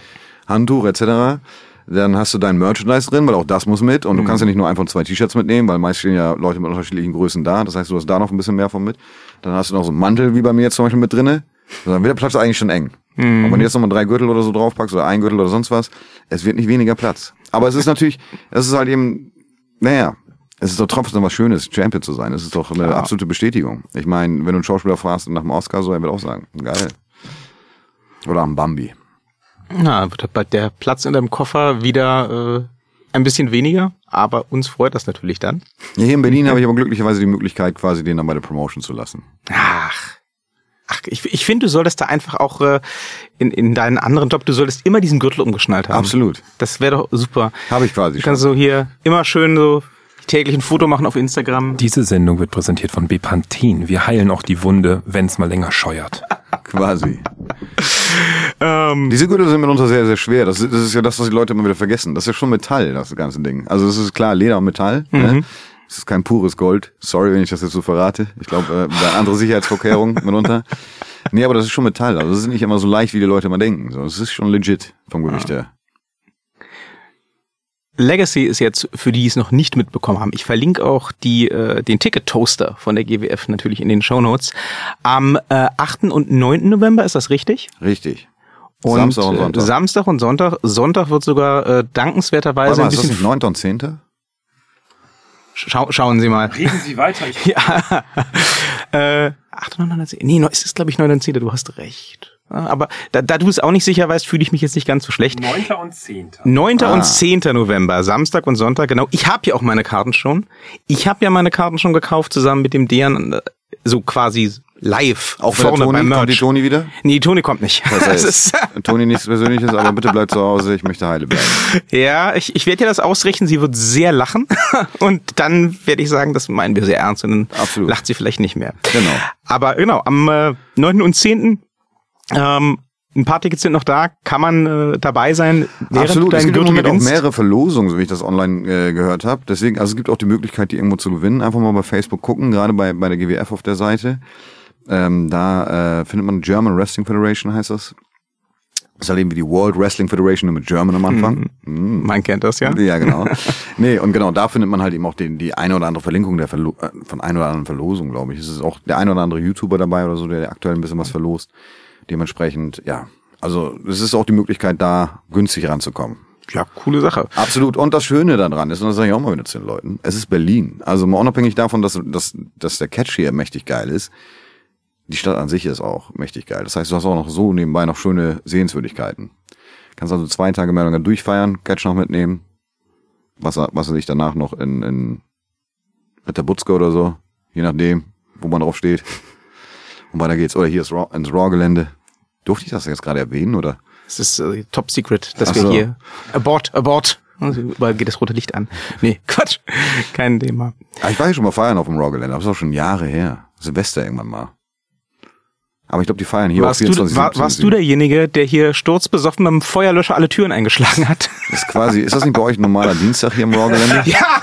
C: Handtuch etc. Dann hast du dein Merchandise drin, weil auch das muss mit. Und du kannst ja nicht nur einfach zwei T-Shirts mitnehmen, weil meist stehen ja Leute mit unterschiedlichen Größen da. Das heißt, du hast da noch ein bisschen mehr von mit. Dann hast du noch so einen Mantel, wie bei mir jetzt zum Beispiel mit drinne. Dann wird der Platz eigentlich schon eng. Und wenn du jetzt nochmal drei Gürtel oder so draufpackst oder ein Gürtel oder sonst was, es wird nicht weniger Platz. Aber es ist natürlich, es ist halt eben, naja, es ist doch trotzdem was Schönes, Champion zu sein. Es ist doch eine absolute Bestätigung. Ich meine, wenn du einen Schauspieler fragst nach dem Oscar, so, er wird auch sagen, geil. Oder am Bambi.
A: Na, wird bald der Platz in deinem Koffer wieder äh, ein bisschen weniger, aber uns freut das natürlich dann.
C: Ja, hier in Berlin habe ich aber glücklicherweise die Möglichkeit, quasi den dann bei der Promotion zu lassen.
A: Ach. Ach, ich, ich finde, du solltest da einfach auch äh, in, in deinen anderen Job, du solltest immer diesen Gürtel umgeschnallt haben.
C: Absolut.
A: Das wäre doch super.
C: Habe ich quasi
A: Du
C: schon.
A: kannst so hier immer schön so täglich ein Foto machen auf Instagram.
B: Diese Sendung wird präsentiert von Bepanthen. Wir heilen auch die Wunde, wenn es mal länger scheuert.
C: Quasi.
A: Ähm,
C: Diese Gürtel sind mitunter sehr, sehr schwer. Das ist, das ist ja das, was die Leute immer wieder vergessen. Das ist ja schon Metall, das ganze Ding. Also es ist klar, Leder und Metall. Ne? Es ist kein pures Gold. Sorry, wenn ich das jetzt so verrate. Ich glaube, äh, da andere Sicherheitsvorkehrungen mitunter. Nee, aber das ist schon Metall. Also es ist nicht immer so leicht, wie die Leute immer denken. So, es ist schon legit vom Gewicht her.
A: Legacy ist jetzt, für die die es noch nicht mitbekommen haben, ich verlinke auch die, äh, den Ticket-Toaster von der GWF natürlich in den Shownotes. Am äh, 8. und 9. November, ist das richtig?
C: Richtig.
A: Und,
C: Samstag und Sonntag.
A: Äh, Samstag und Sonntag. Sonntag wird sogar äh, dankenswerterweise
C: Warte mal,
A: ein
C: ist das
A: bisschen...
C: nicht 9. und 10.?
A: Schau, schauen Sie mal.
B: Reden Sie weiter. Ich
A: Ja. äh, 8. und 9. Nee, es ist glaube ich 9. und 10. Du hast recht. Aber da, da du es auch nicht sicher weißt, fühle ich mich jetzt nicht ganz so schlecht.
B: 9. und 10.
A: 9.
C: Ah.
A: und 10. November, Samstag und Sonntag, genau. Ich habe ja auch meine Karten schon. Ich habe ja meine Karten schon gekauft, zusammen mit dem Dejan, äh, so quasi live,
C: Auch
A: vorne
C: vorne
A: beim
C: Toni, kommt die
A: Merch.
C: Toni wieder?
A: Nee, Toni kommt nicht.
C: Das heißt,
A: ist,
C: Toni nichts Persönliches, aber bitte bleib zu Hause, ich möchte heile bleiben.
A: ja, ich, ich werde ja das ausrichten, sie wird sehr lachen und dann werde ich sagen, das meinen wir sehr ernst und dann
C: Absolut.
A: lacht sie vielleicht nicht mehr.
C: Genau.
A: Aber genau, am äh, 9. und 10. Ähm, ein paar Tickets sind noch da, kann man äh, dabei sein,
C: Absolut, es gibt im
A: Gürtel
C: Moment auch
A: gewinnst.
C: mehrere Verlosungen, so wie ich das online äh, gehört habe. Deswegen, also es gibt auch die Möglichkeit, die irgendwo zu gewinnen. Einfach mal bei Facebook gucken, gerade bei, bei der GWF auf der Seite. Ähm, da äh, findet man German Wrestling Federation, heißt das. Das ist halt eben wie die World Wrestling Federation nur mit German am Anfang.
A: Mhm. Man kennt das ja.
C: Ja, genau. nee, und genau, da findet man halt eben auch den, die eine oder andere Verlinkung der Verlo äh, von ein oder anderen Verlosung, glaube ich. Es ist auch der ein oder andere YouTuber dabei oder so, der aktuell ein bisschen was verlost. Dementsprechend, ja. Also es ist auch die Möglichkeit, da günstig ranzukommen.
A: Ja, coole Sache.
C: Absolut. Und das Schöne daran ist, und das sage ich auch mal wieder zu den Leuten, es ist Berlin. Also mal unabhängig davon, dass, dass, dass der Catch hier mächtig geil ist, die Stadt an sich ist auch mächtig geil. Das heißt, du hast auch noch so nebenbei noch schöne Sehenswürdigkeiten. Kannst also zwei Tage mehr oder weniger durchfeiern, Catch noch mitnehmen, was er, was er sich danach noch in, in Ritterbutzke oder so, je nachdem, wo man drauf steht. Und weiter geht's. Oder hier ins Raw-Gelände. Durfte ich das jetzt gerade erwähnen, oder?
A: Es ist äh, top secret, dass
C: Ach
A: wir
C: so.
A: hier abort, abort. Also überall geht das rote Licht an. Nee, Quatsch. Kein Thema.
C: Ah, ich war hier schon mal feiern auf dem Raw-Gelände, aber das ist auch schon Jahre her. Silvester irgendwann mal. Aber ich glaube, die feiern hier
A: Warst,
C: auch
A: du,
C: 24
A: war, warst du derjenige, der hier sturzbesoffen mit dem Feuerlöscher alle Türen eingeschlagen hat?
C: Ist quasi, ist das nicht bei euch ein normaler Dienstag hier im Raw-Gelände?
A: ja,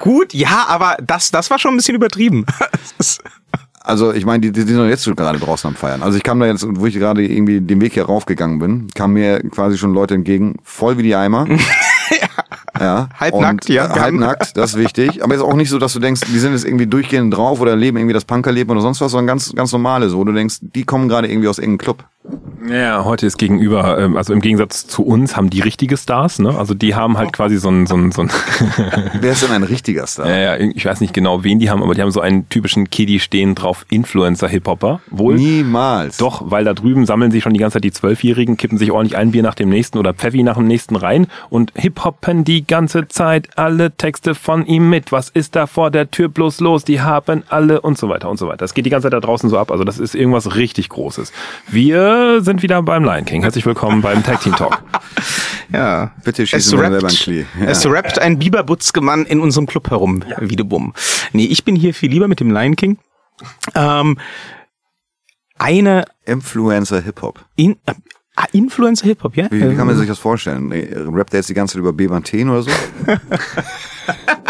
A: gut, ja, aber das, das war schon ein bisschen übertrieben. Ist-
C: Also ich meine, die, die sind doch jetzt schon gerade draußen am Feiern. Also ich kam da jetzt, wo ich gerade irgendwie den Weg hier raufgegangen bin, kamen mir quasi schon Leute entgegen, voll wie die Eimer. ja.
A: Halbnackt,
C: Und,
A: ja.
C: äh, Halbnackt, das ist wichtig. Aber jetzt auch nicht so, dass du denkst, die sind jetzt irgendwie durchgehend drauf oder leben irgendwie das Punkerleben oder sonst was, sondern ganz, ganz normale so. Du denkst, die kommen gerade irgendwie aus irgendeinem Club.
B: Ja, heute ist gegenüber, ähm, also im Gegensatz zu uns haben die richtige Stars, ne? Also die haben halt quasi so ein, so ein, so ein
C: Wer ist denn ein richtiger Star?
B: ja, ja, ich weiß nicht genau, wen die haben, aber die haben so einen typischen Kiddie stehen drauf, Influencer-Hip-Hopper. Wohl.
C: Niemals.
B: Doch, weil da drüben sammeln sich schon die ganze Zeit die Zwölfjährigen, kippen sich ordentlich ein Bier nach dem nächsten oder Pfeffi nach dem nächsten rein und hip-hoppen die ganze Zeit alle Texte von ihm mit. Was ist da vor der Tür bloß los? Die haben alle und so weiter und so weiter. Das geht die ganze Zeit da draußen so ab. Also das ist irgendwas richtig Großes. Wir sind wieder beim Lion King. Herzlich willkommen beim Tag Team Talk.
A: Ja.
C: Bitte
A: Es
C: schießen wir selber ein
A: rappt,
C: Klee. Ja.
A: es rappt ein Biberbutzgemann in unserem Club herum, wie du bumm. Nee, ich bin hier viel lieber mit dem Lion King. Ähm, eine
C: Influencer Hip-Hop.
A: in, äh, ah, Influencer Hip-Hop, ja?
C: Wie, wie kann man
A: Ähm,
C: sich das vorstellen? Nee, Rappt der jetzt die ganze Zeit über Bevanten oder so?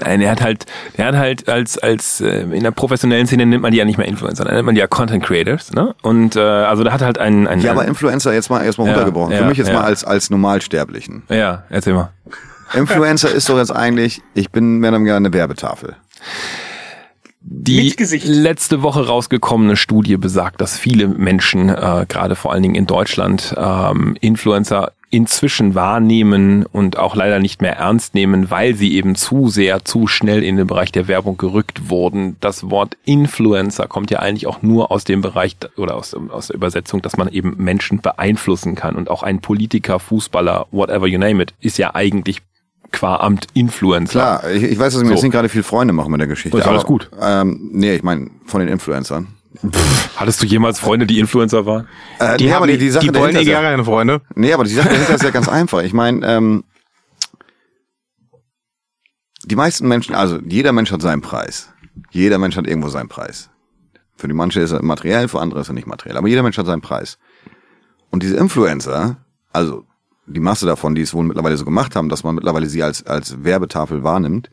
B: Nein, er hat halt, er hat halt als als äh, in der professionellen Szene nennt man die ja nicht mehr Influencer, dann nennt man die ja Content Creators, ne? Und äh, also da hat halt ein, ein
C: Ja, aber Influencer jetzt mal erstmal
B: Ja,
C: runtergebrochen. Für
B: ja,
C: mich jetzt
B: ja.
C: mal als, als Normalsterblichen.
B: ja, erzähl mal.
C: Influencer ist doch jetzt eigentlich, ich bin mehr oder weniger eine Werbetafel.
B: Die letzte Woche rausgekommene Studie besagt, dass viele Menschen, äh, gerade vor allen Dingen in Deutschland, ähm, Influencer inzwischen wahrnehmen und auch leider nicht mehr ernst nehmen, weil sie eben zu sehr, zu schnell in den Bereich der Werbung gerückt wurden. Das Wort Influencer kommt ja eigentlich auch nur aus dem Bereich oder aus, aus der Übersetzung, dass man eben Menschen beeinflussen kann. Und auch ein Politiker, Fußballer, whatever you name it, ist ja eigentlich qua Amt Influencer.
C: Klar, ich, ich weiß, dass ich mir
B: So.
C: jetzt nicht gerade viel Freunde machen mit der Geschichte.
B: Ist alles
C: aber,
B: gut.
C: Ähm, nee, ich meine von den Influencern.
B: Hattest du jemals Freunde, die Influencer waren?
C: Äh,
A: die,
C: nee,
A: haben,
C: aber die, die Sache
A: die wollen
C: ja-
A: gerne, keine Freunde.
C: Nee, aber die Sache dahinter ist ja ganz einfach. Ich meine, ähm, die meisten Menschen, also jeder Mensch hat seinen Preis. Jeder Mensch hat irgendwo seinen Preis. Für die manche ist er materiell, für andere ist er nicht materiell. Aber jeder Mensch hat seinen Preis. Und diese Influencer, also die Masse davon, die es wohl mittlerweile so gemacht haben, dass man mittlerweile sie als, als Werbetafel wahrnimmt,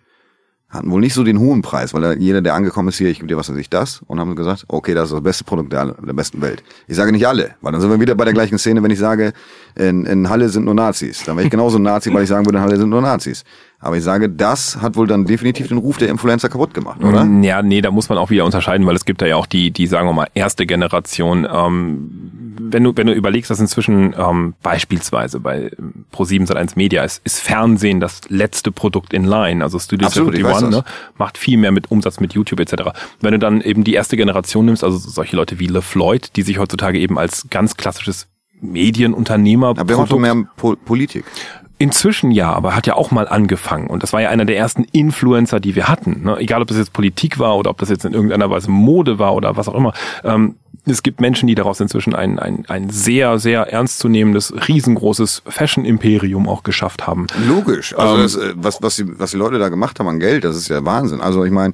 C: hatten wohl nicht so den hohen Preis, weil jeder, der angekommen ist hier, ich gebe dir was weiß ich das, und haben gesagt, okay, das ist das beste Produkt der, der besten Welt. Ich sage nicht alle, weil dann sind wir wieder bei der gleichen Szene, wenn ich sage, in, in Halle sind nur Nazis. Dann wäre ich genauso ein Nazi, weil ich sagen würde, in Halle sind nur Nazis. Aber ich sage, das hat wohl dann definitiv den Ruf der Influencer kaputt gemacht, oder?
B: Mm, Ja, nee, da muss man auch wieder unterscheiden, weil es gibt da ja auch die, die sagen wir mal, erste Generation. Ähm, wenn du, wenn du überlegst, dass inzwischen ähm, beispielsweise bei ähm, Pro7 Sat1 Media ist, ist Fernsehen das letzte Produkt in line. Also Studio
C: Absolut, ich
B: 71
C: weiß
B: ne, macht viel mehr mit Umsatz mit YouTube etc. Wenn du dann eben die erste Generation nimmst, also solche Leute wie LeFloid, die sich heutzutage eben als ganz klassisches Medienunternehmer
C: Aber wir machen doch mehr po Politik.
B: Inzwischen ja, aber hat ja auch mal angefangen. Und das war ja einer der ersten Influencer, die wir hatten. Ne? Egal, ob das jetzt Politik war oder ob das jetzt in irgendeiner Weise Mode war oder was auch immer. Ähm, es gibt Menschen, die daraus inzwischen ein, ein, ein sehr, sehr ernstzunehmendes, riesengroßes Fashion-Imperium auch geschafft haben.
C: Logisch. Also
B: Ähm,
C: das, äh, was, was, die, was die Leute da gemacht haben an Geld, das ist ja Wahnsinn. Also ich meine,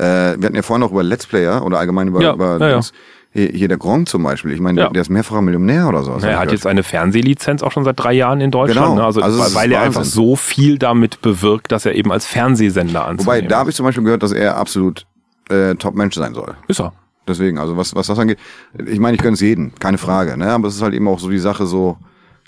C: äh, wir hatten ja vorhin noch über Let's Player oder allgemein über,
B: Ja,
C: über
B: ja,
C: das, hier der Gronk zum Beispiel. Ich meine,
B: Ja.
C: der ist mehrfacher Millionär oder so.
B: Er hat jetzt eine Fernsehlizenz auch schon seit drei Jahren in Deutschland.
C: Genau.
B: Ne? Also,
C: Also es ist
B: weil er einfach so viel damit bewirkt, dass er eben als Fernsehsender
C: Wobei,
B: anzunehmen
C: da habe ich zum Beispiel gehört, dass er absolut äh, Top-Mensch sein soll.
B: ist er.
C: Deswegen, also was, was das angeht, ich meine, ich gönn's jeden, keine Frage, ne? Aber es ist halt eben auch so die Sache so,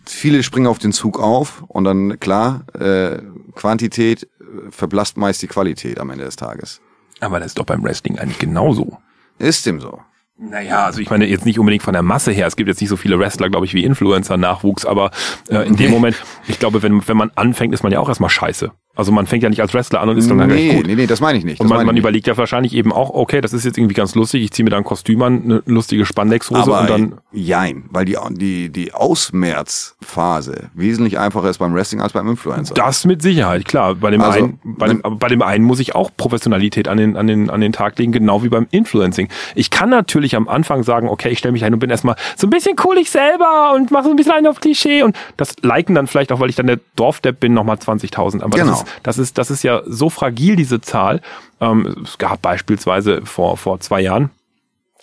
C: viele springen auf den Zug auf und dann, klar, äh, Quantität äh, verblasst meist die Qualität am Ende des Tages.
B: Aber das ist doch beim Wrestling eigentlich genauso.
C: Ist dem so.
B: Naja, also ich meine jetzt nicht unbedingt von der Masse her. Es gibt jetzt nicht so viele Wrestler, glaube ich, wie Influencer-Nachwuchs, aber äh, in dem Moment, ich glaube, wenn, wenn man anfängt, ist man ja auch erstmal scheiße. Also man fängt ja nicht als Wrestler an und ist dann halt
C: nee,
B: gleich gut.
C: nee, nee, das meine ich nicht.
B: Und man, man überlegt ja wahrscheinlich eben auch, okay, das ist jetzt irgendwie ganz lustig, ich ziehe mir da ein Kostüm an, eine lustige Spandexhose
C: Aber
B: und dann.
C: jein, weil die, die, die Ausmerzphase wesentlich einfacher ist beim Wrestling als beim Influencer.
B: Das mit Sicherheit, klar. Bei dem,
C: Also,
B: einen, bei, dem, aber bei dem einen muss ich auch Professionalität an den, an, den, an den Tag legen, genau wie beim Influencing. Ich kann natürlich am Anfang sagen, okay, ich stelle mich ein und bin erstmal so ein bisschen cool ich selber und mache so ein bisschen einen auf Klischee und das liken dann vielleicht auch, weil ich dann der Dorfdepp bin, nochmal 20.000. Aber
C: Genau.
B: Das, ist, das, ist, ja so fragil, diese Zahl. Ähm, es gab beispielsweise vor, vor zwei Jahren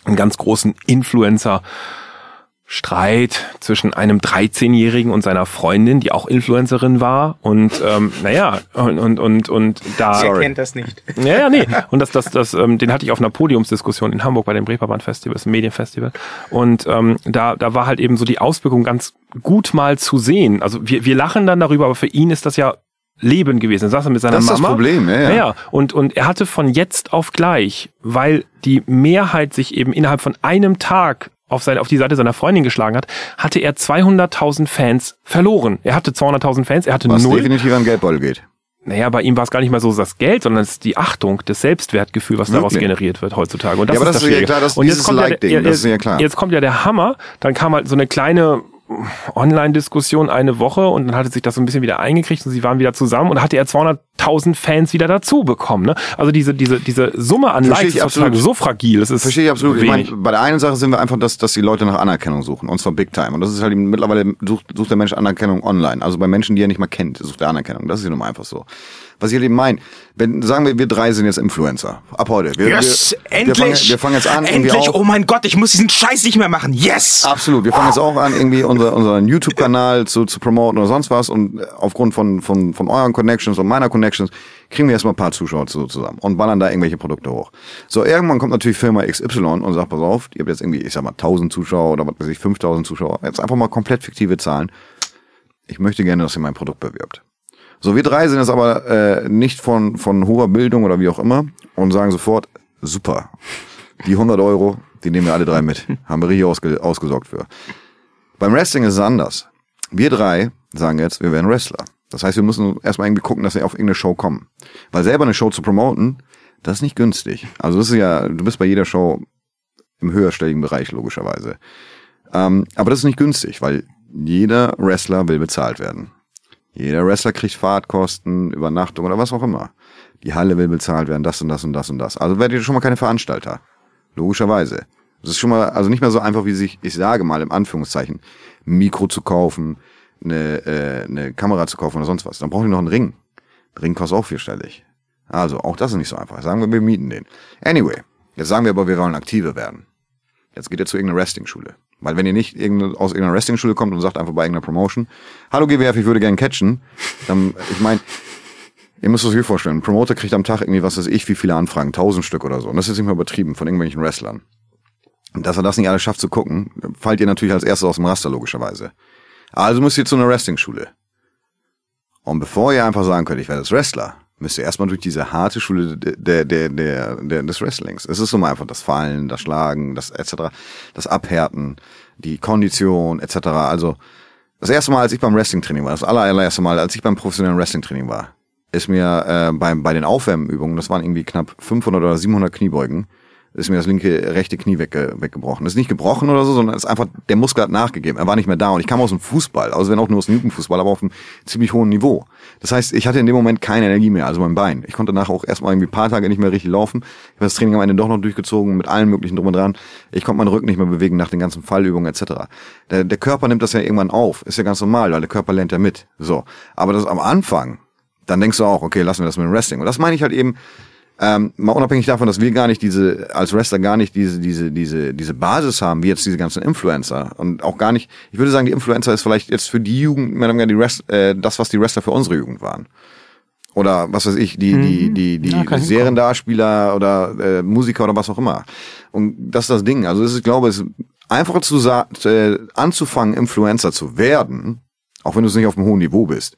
B: einen ganz großen Influencer Streit zwischen einem 13-Jährigen und seiner Freundin, die auch Influencerin war. Und ähm, naja, und, und, und, und da.
A: Wer
C: Sorry.
A: kennt das nicht?
B: Ja, ja, nee. Und das, das, das, ähm, den hatte ich auf einer Podiumsdiskussion in Hamburg bei dem Reeperbahn Festival, das Medienfestival. Und ähm, da, da war halt eben so die Auswirkung ganz gut mal zu sehen. Also wir, wir lachen dann darüber, aber für ihn ist das ja Leben gewesen. Er saß er mit seiner
C: Das ist das
B: Mama.
C: Problem, ja, ja.
B: ja. Und, und er hatte von jetzt auf gleich, weil die Mehrheit sich eben innerhalb von einem Tag auf, seine, auf die Seite seiner Freundin geschlagen hat, hatte er 200.000 Fans verloren. Er hatte 200.000 Fans, er hatte
C: was
B: null.
C: definitiv an Geldbeutel geht.
B: Naja, bei ihm war es gar nicht mal so das Geld, sondern es ist die Achtung, das Selbstwertgefühl, was daraus
C: Wirklich?
B: generiert wird heutzutage. Und das
C: Ja, aber
B: ist
C: das
B: das
C: ist ja klar, das-
B: Und jetzt
C: dieses
B: kommt ja,
C: Like-Ding,
B: der-
C: das ist ja klar.
B: Jetzt kommt ja der Hammer, dann kam halt so eine kleine Online-Diskussion eine Woche und dann hatte sich das so ein bisschen wieder eingekriegt und sie waren wieder zusammen und hatte er 200.000 Fans wieder dazu bekommen. Ne? Also diese, diese, diese Summe an
C: Verstehe
B: Likes
C: ich
B: ist
C: absolut.
B: so fragil. Es ist
C: Verstehe ich absolut. Ich
B: wenig.
C: meine, bei der einen Sache sind wir einfach, dass, dass die Leute nach Anerkennung suchen. Und zwar big time. Und das ist halt mittlerweile sucht, sucht der Mensch Anerkennung online. Also bei Menschen, die er nicht mal kennt, sucht er Anerkennung. Das ist ja nun mal einfach so. Was ich halt eben meine, wenn, sagen wir, wir drei sind jetzt Influencer. Ab heute. Wir,
A: Yes!
C: wir,
A: endlich!
C: Wir fangen, wir fangen jetzt an.
A: Endlich!
C: auch-
A: Oh mein Gott, ich muss diesen Scheiß nicht mehr machen. Yes!
C: Absolut. Wir fangen jetzt auch an, irgendwie unser, unseren YouTube-Kanal zu, zu promoten oder sonst was. Und aufgrund von, von, von euren Connections und meiner Connections kriegen wir erstmal ein paar Zuschauer zu, zusammen und ballern da irgendwelche Produkte hoch. So, irgendwann kommt natürlich Firma XY und sagt, pass auf, ihr habt jetzt irgendwie, ich sag mal, 1000 Zuschauer oder was weiß ich, 5000 Zuschauer. Jetzt einfach mal komplett fiktive Zahlen. Ich möchte gerne, dass ihr mein Produkt bewirbt. So, wir drei sind jetzt aber äh, nicht von, von hoher Bildung oder wie auch immer und sagen sofort, super, die 100 Euro, die nehmen wir alle drei mit. Haben wir richtig ausge ausgesorgt für. Beim Wrestling ist es anders. Wir drei sagen jetzt, wir werden Wrestler. Das heißt, wir müssen erstmal irgendwie gucken, dass wir auf irgendeine Show kommen. Weil selber eine Show zu promoten, das ist nicht günstig. Also das ist ja, du bist bei jeder Show im höherstelligen Bereich, logischerweise. Ähm, aber das ist nicht günstig, weil jeder Wrestler will bezahlt werden. Jeder Wrestler kriegt Fahrtkosten, Übernachtung oder was auch immer. Die Halle will bezahlt werden, das und das und das und das. Also werdet ihr schon mal keine Veranstalter. Logischerweise. Das ist schon mal, also nicht mehr so einfach, wie sich, ich sage mal im Anführungszeichen, ein Mikro zu kaufen, eine, äh, eine Kamera zu kaufen oder sonst was. Dann braucht ihr noch einen Ring. Ring kostet auch vierstellig. Also, auch das ist nicht so einfach. Sagen wir, wir mieten den. Anyway, jetzt sagen wir aber, wir wollen aktive werden. Jetzt geht ihr zu irgendeiner Wrestling-Schule. Weil wenn ihr nicht aus irgendeiner Wrestling-Schule kommt und sagt einfach bei irgendeiner Promotion, hallo GWF, ich würde gerne catchen, dann, ich meine, ihr müsst euch hier vorstellen, ein Promoter kriegt am Tag irgendwie, was weiß ich, wie viele Anfragen, tausend Stück oder so. Und das ist nicht mehr übertrieben von irgendwelchen Wrestlern. Und dass er das nicht alles schafft zu gucken, fallt ihr natürlich als erstes aus dem Raster, logischerweise. Also müsst ihr zu einer Wrestling-Schule. Und bevor ihr einfach sagen könnt, ich werde jetzt Wrestler, müsst erstmal durch diese harte Schule der, der, der, der, des Wrestlings. Es ist so mal einfach das Fallen, das Schlagen, das etc., das Abhärten, die Kondition etc. Also das erste Mal, als ich beim Wrestling-Training war, das allererste Mal, als ich beim professionellen Wrestling-Training war, ist mir äh, beim, bei den Aufwärmübungen, das waren irgendwie knapp 500 oder 700 Kniebeugen, ist mir das linke, rechte Knie wegge weggebrochen. Ist nicht gebrochen oder so, sondern ist einfach, der Muskel hat nachgegeben. Er war nicht mehr da und ich kam aus dem Fußball, also wenn auch nur aus dem Jugendfußball, aber auf einem ziemlich hohen Niveau. Das heißt, ich hatte in dem Moment keine Energie mehr, also mein Bein. Ich konnte nachher auch erstmal irgendwie paar Tage nicht mehr richtig laufen. Ich habe das Training am Ende doch noch durchgezogen mit allen möglichen drum und dran. Ich konnte meinen Rücken nicht mehr bewegen nach den ganzen Fallübungen etc. Der, der Körper nimmt das ja irgendwann auf. Ist ja ganz normal, weil der Körper lernt ja mit. So. Aber das am Anfang, dann denkst du auch, okay, lassen wir das mit dem Wrestling. Und das meine ich halt eben, ähm, mal unabhängig davon, dass wir gar nicht diese, als Wrestler gar nicht diese, diese, diese, diese Basis haben, wie jetzt diese ganzen Influencer. Und auch gar nicht, ich würde sagen, die Influencer ist vielleicht jetzt für die Jugend, mehr oder weniger die Rest, äh, das, was die Wrestler für unsere Jugend waren. Oder was weiß ich, die, die, die, die
A: Ja,
C: Seriendarspieler oder äh, Musiker oder was auch immer. Und das ist das Ding. Also es ist, ich glaube, es ist einfacher zu äh, anzufangen, Influencer zu werden, auch wenn du es nicht auf einem hohen Niveau bist.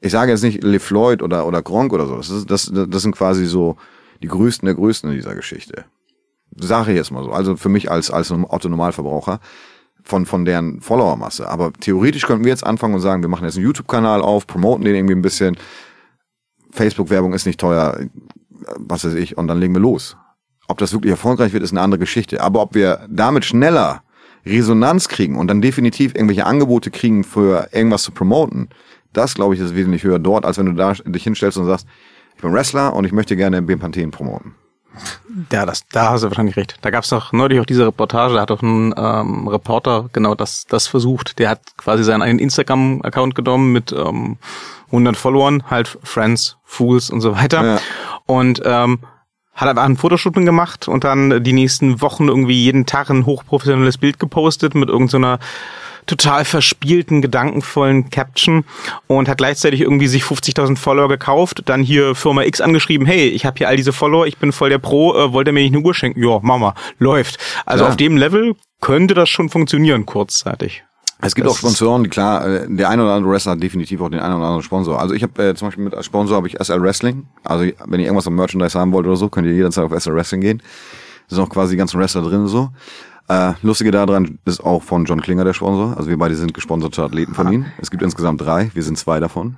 C: Ich sage jetzt nicht LeFloid oder, oder Gronk oder so. Das, ist, das, das sind quasi so die größten der größten in dieser Geschichte. Sage ich jetzt mal so. Also für mich als, als Otto-Normalverbraucher von, von deren Followermasse. Aber theoretisch könnten wir jetzt anfangen und sagen, wir machen jetzt einen YouTube-Kanal auf, promoten den irgendwie ein bisschen. Facebook-Werbung ist nicht teuer, was weiß ich, und dann legen wir los. Ob das wirklich erfolgreich wird, ist eine andere Geschichte. Aber ob wir damit schneller Resonanz kriegen und dann definitiv irgendwelche Angebote kriegen für irgendwas zu promoten, das glaube ich ist wesentlich höher dort, als wenn du da dich hinstellst und sagst, ich bin Wrestler und ich möchte gerne Bepanthen promoten.
A: Ja, das, da hast du wahrscheinlich recht. Da gab's doch neulich auch diese Reportage, da hat doch ein ähm, Reporter genau das, das versucht. Der hat quasi seinen eigenen Instagram-Account genommen mit ähm, 100 Followern, halt Friends, Fools und so weiter.
C: Ja.
A: Und ähm, hat einfach ein Fotoshooting gemacht und dann die nächsten Wochen irgendwie jeden Tag ein hochprofessionelles Bild gepostet mit irgendeiner total verspielten, gedankenvollen Caption und hat gleichzeitig irgendwie sich 50.000 Follower gekauft, dann hier Firma X angeschrieben, hey, ich habe hier all diese Follower, ich bin voll der Pro, äh, wollt ihr mir nicht eine Uhr schenken? Ja, Mama, läuft. Also
C: Klar.
A: auf dem Level könnte das schon funktionieren kurzzeitig.
C: Es gibt
A: Das
C: auch Sponsoren, klar, äh, der eine oder andere Wrestler hat definitiv auch den einen oder anderen Sponsor. Also ich habe äh, zum Beispiel mit als Sponsor habe ich SL Wrestling. Also wenn ihr irgendwas am Merchandise haben wollt oder so, könnt ihr jederzeit auf SL Wrestling gehen. Da sind auch quasi die ganzen Wrestler drin so. Äh, Lustige daran ist auch von John Klinger der Sponsor. Also wir beide sind gesponserte Athleten von ihm. Es gibt insgesamt drei, wir sind zwei davon.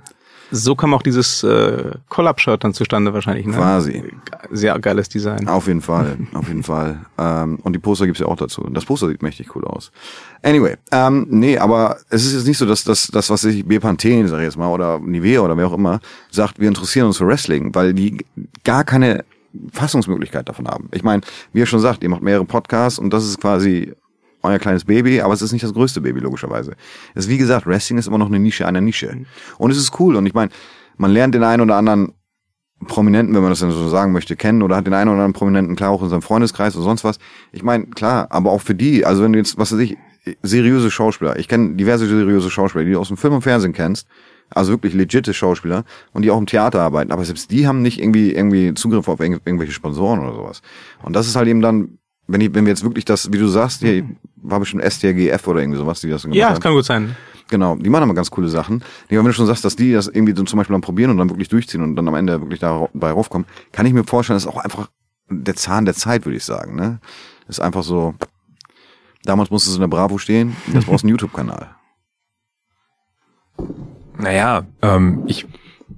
A: So kam auch dieses äh, Collab-Shirt dann zustande wahrscheinlich. Ne?
C: Quasi.
A: Sehr geiles Design.
C: Auf jeden Fall, auf jeden Fall. Ähm, und die Poster gibt's ja auch dazu. Das Poster sieht mächtig cool aus. Anyway, ähm, nee, aber es ist jetzt nicht so, dass das, das was ich Bepanthen, sag ich jetzt mal, oder Nivea oder wer auch immer, sagt, wir interessieren uns für Wrestling, weil die gar keine Fassungsmöglichkeit davon haben. Ich meine, wie ihr schon sagt, ihr macht mehrere Podcasts und das ist quasi euer kleines Baby, aber es ist nicht das größte Baby, logischerweise. Es ist wie gesagt, Wrestling ist immer noch eine Nische einer Nische. Und es ist cool. Und ich meine, man lernt den einen oder anderen Prominenten, wenn man das denn so sagen möchte, kennen oder hat den einen oder anderen Prominenten klar auch in seinem Freundeskreis oder sonst was. Ich meine, klar, aber auch für die, also wenn du jetzt, was weiß ich, seriöse Schauspieler, ich kenne diverse seriöse Schauspieler, die du aus dem Film und Fernsehen kennst, also wirklich legitte Schauspieler und die auch im Theater arbeiten, aber selbst die haben nicht irgendwie irgendwie Zugriff auf irgendw- irgendwelche Sponsoren oder sowas. Und das ist halt eben dann, wenn ich, wenn wir jetzt wirklich das, wie du sagst, hier war bestimmt STRGF oder irgendwie sowas, die das gemacht
A: Ja,
C: haben.
A: das kann gut sein.
C: Genau, die machen aber ganz coole Sachen. Nee, aber wenn du schon sagst, dass die das irgendwie so zum Beispiel dann probieren und dann wirklich durchziehen und dann am Ende wirklich dabei raufkommen, kann ich mir vorstellen, das ist auch einfach der Zahn der Zeit, würde ich sagen. Ne? Ist einfach so, damals musstest du in der Bravo stehen, jetzt brauchst du einen YouTube-Kanal.
B: Naja, ähm, ich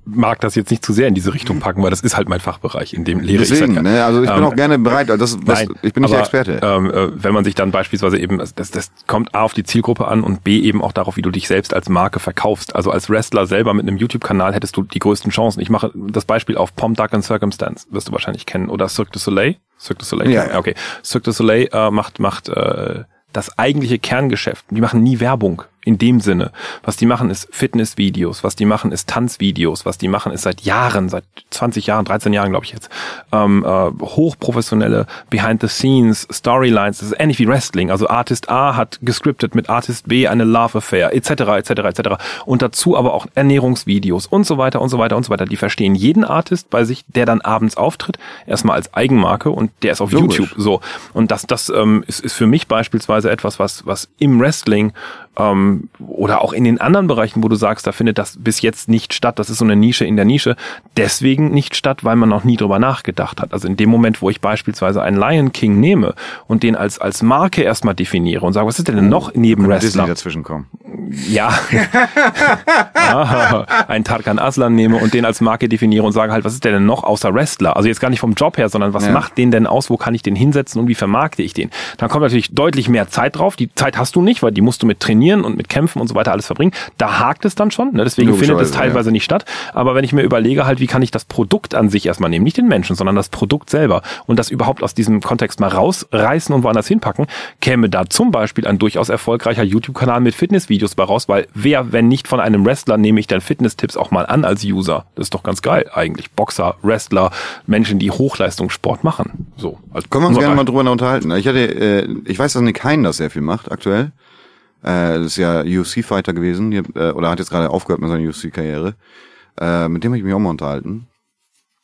B: mag das jetzt nicht zu sehr in diese Richtung packen, weil das ist halt mein Fachbereich, in dem lehre
C: Deswegen,
B: ich seit-
C: ne? also ich bin
B: Ähm,
C: auch gerne bereit, also das, das,
B: Nein,
C: ich bin nicht der
B: aber,
C: Experte.
B: Ähm, äh, wenn man sich dann beispielsweise eben, also das, das kommt A auf die Zielgruppe an und B eben auch darauf, wie du dich selbst als Marke verkaufst. Also als Wrestler selber mit einem YouTube-Kanal hättest du die größten Chancen. Ich mache das Beispiel auf Pom Duck and Circumstance, wirst du wahrscheinlich kennen, oder Cirque du Soleil. Cirque du Soleil,
C: ja.
B: okay. Cirque du Soleil äh, macht macht äh, das eigentliche Kerngeschäft. Die machen nie Werbung in dem Sinne. Was die machen ist Fitnessvideos, was die machen ist Tanzvideos, was die machen ist seit Jahren, seit 20 Jahren, 13 Jahren glaube ich jetzt, ähm, äh, hochprofessionelle Behind-the-Scenes Storylines. Das ist ähnlich wie Wrestling. Also Artist A hat gescriptet mit Artist B eine Love Affair etc. etc. etc. Und dazu aber auch Ernährungsvideos und so weiter und so weiter und so weiter. Die verstehen jeden Artist bei sich, der dann abends auftritt, erstmal als Eigenmarke und der ist auf
C: Logisch.
B: YouTube so. Und das, das ähm, ist, ist für mich beispielsweise etwas, was, was im Wrestling ähm, oder auch in den anderen Bereichen, wo du sagst, da findet das bis jetzt nicht statt, das ist so eine Nische in der Nische, deswegen nicht statt, weil man noch nie drüber nachgedacht hat. Also in dem Moment, wo ich beispielsweise einen Lion King nehme und den als, als Marke erstmal definiere und sage, was ist denn noch neben
C: Könnte Disney
B: Wrestler?
C: dazwischen kommen.
B: Ja. Ah, einen Tarkan Aslan nehme und den als Marke definiere und sage halt, was ist der denn noch außer Wrestler? Also jetzt gar nicht vom Job her, sondern was
C: Ja.
B: macht den denn aus? Wo kann ich den hinsetzen und wie vermarkte ich den? Dann kommt natürlich deutlich mehr Zeit drauf. Die Zeit hast du nicht, weil die musst du mit trainieren und mit kämpfen und so weiter alles verbringen. Da hakt es dann schon. Ne? Deswegen findet es teilweise nicht statt. Aber wenn ich mir überlege halt, wie kann ich das Produkt an sich erstmal nehmen, nicht den Menschen, sondern das Produkt selber und das überhaupt aus diesem Kontext mal rausreißen und woanders hinpacken, käme da zum Beispiel ein durchaus erfolgreicher YouTube-Kanal mit Fitnessvideos bei raus, weil wer, wenn nicht von einem Wrestler, nehme ich dann Fitness-Tipps auch mal an als User. Das ist doch ganz geil eigentlich. Boxer, Wrestler, Menschen, die Hochleistungssport machen. So. als
C: Können wir uns gerne mal drüber unterhalten. Ich hatte, äh, ich weiß, dass Nick Hein das sehr viel macht aktuell. Äh, das ist ja UFC-Fighter gewesen, die, äh, oder hat jetzt gerade aufgehört mit seiner UFC-Karriere. äh, mit dem habe ich mich auch mal unterhalten.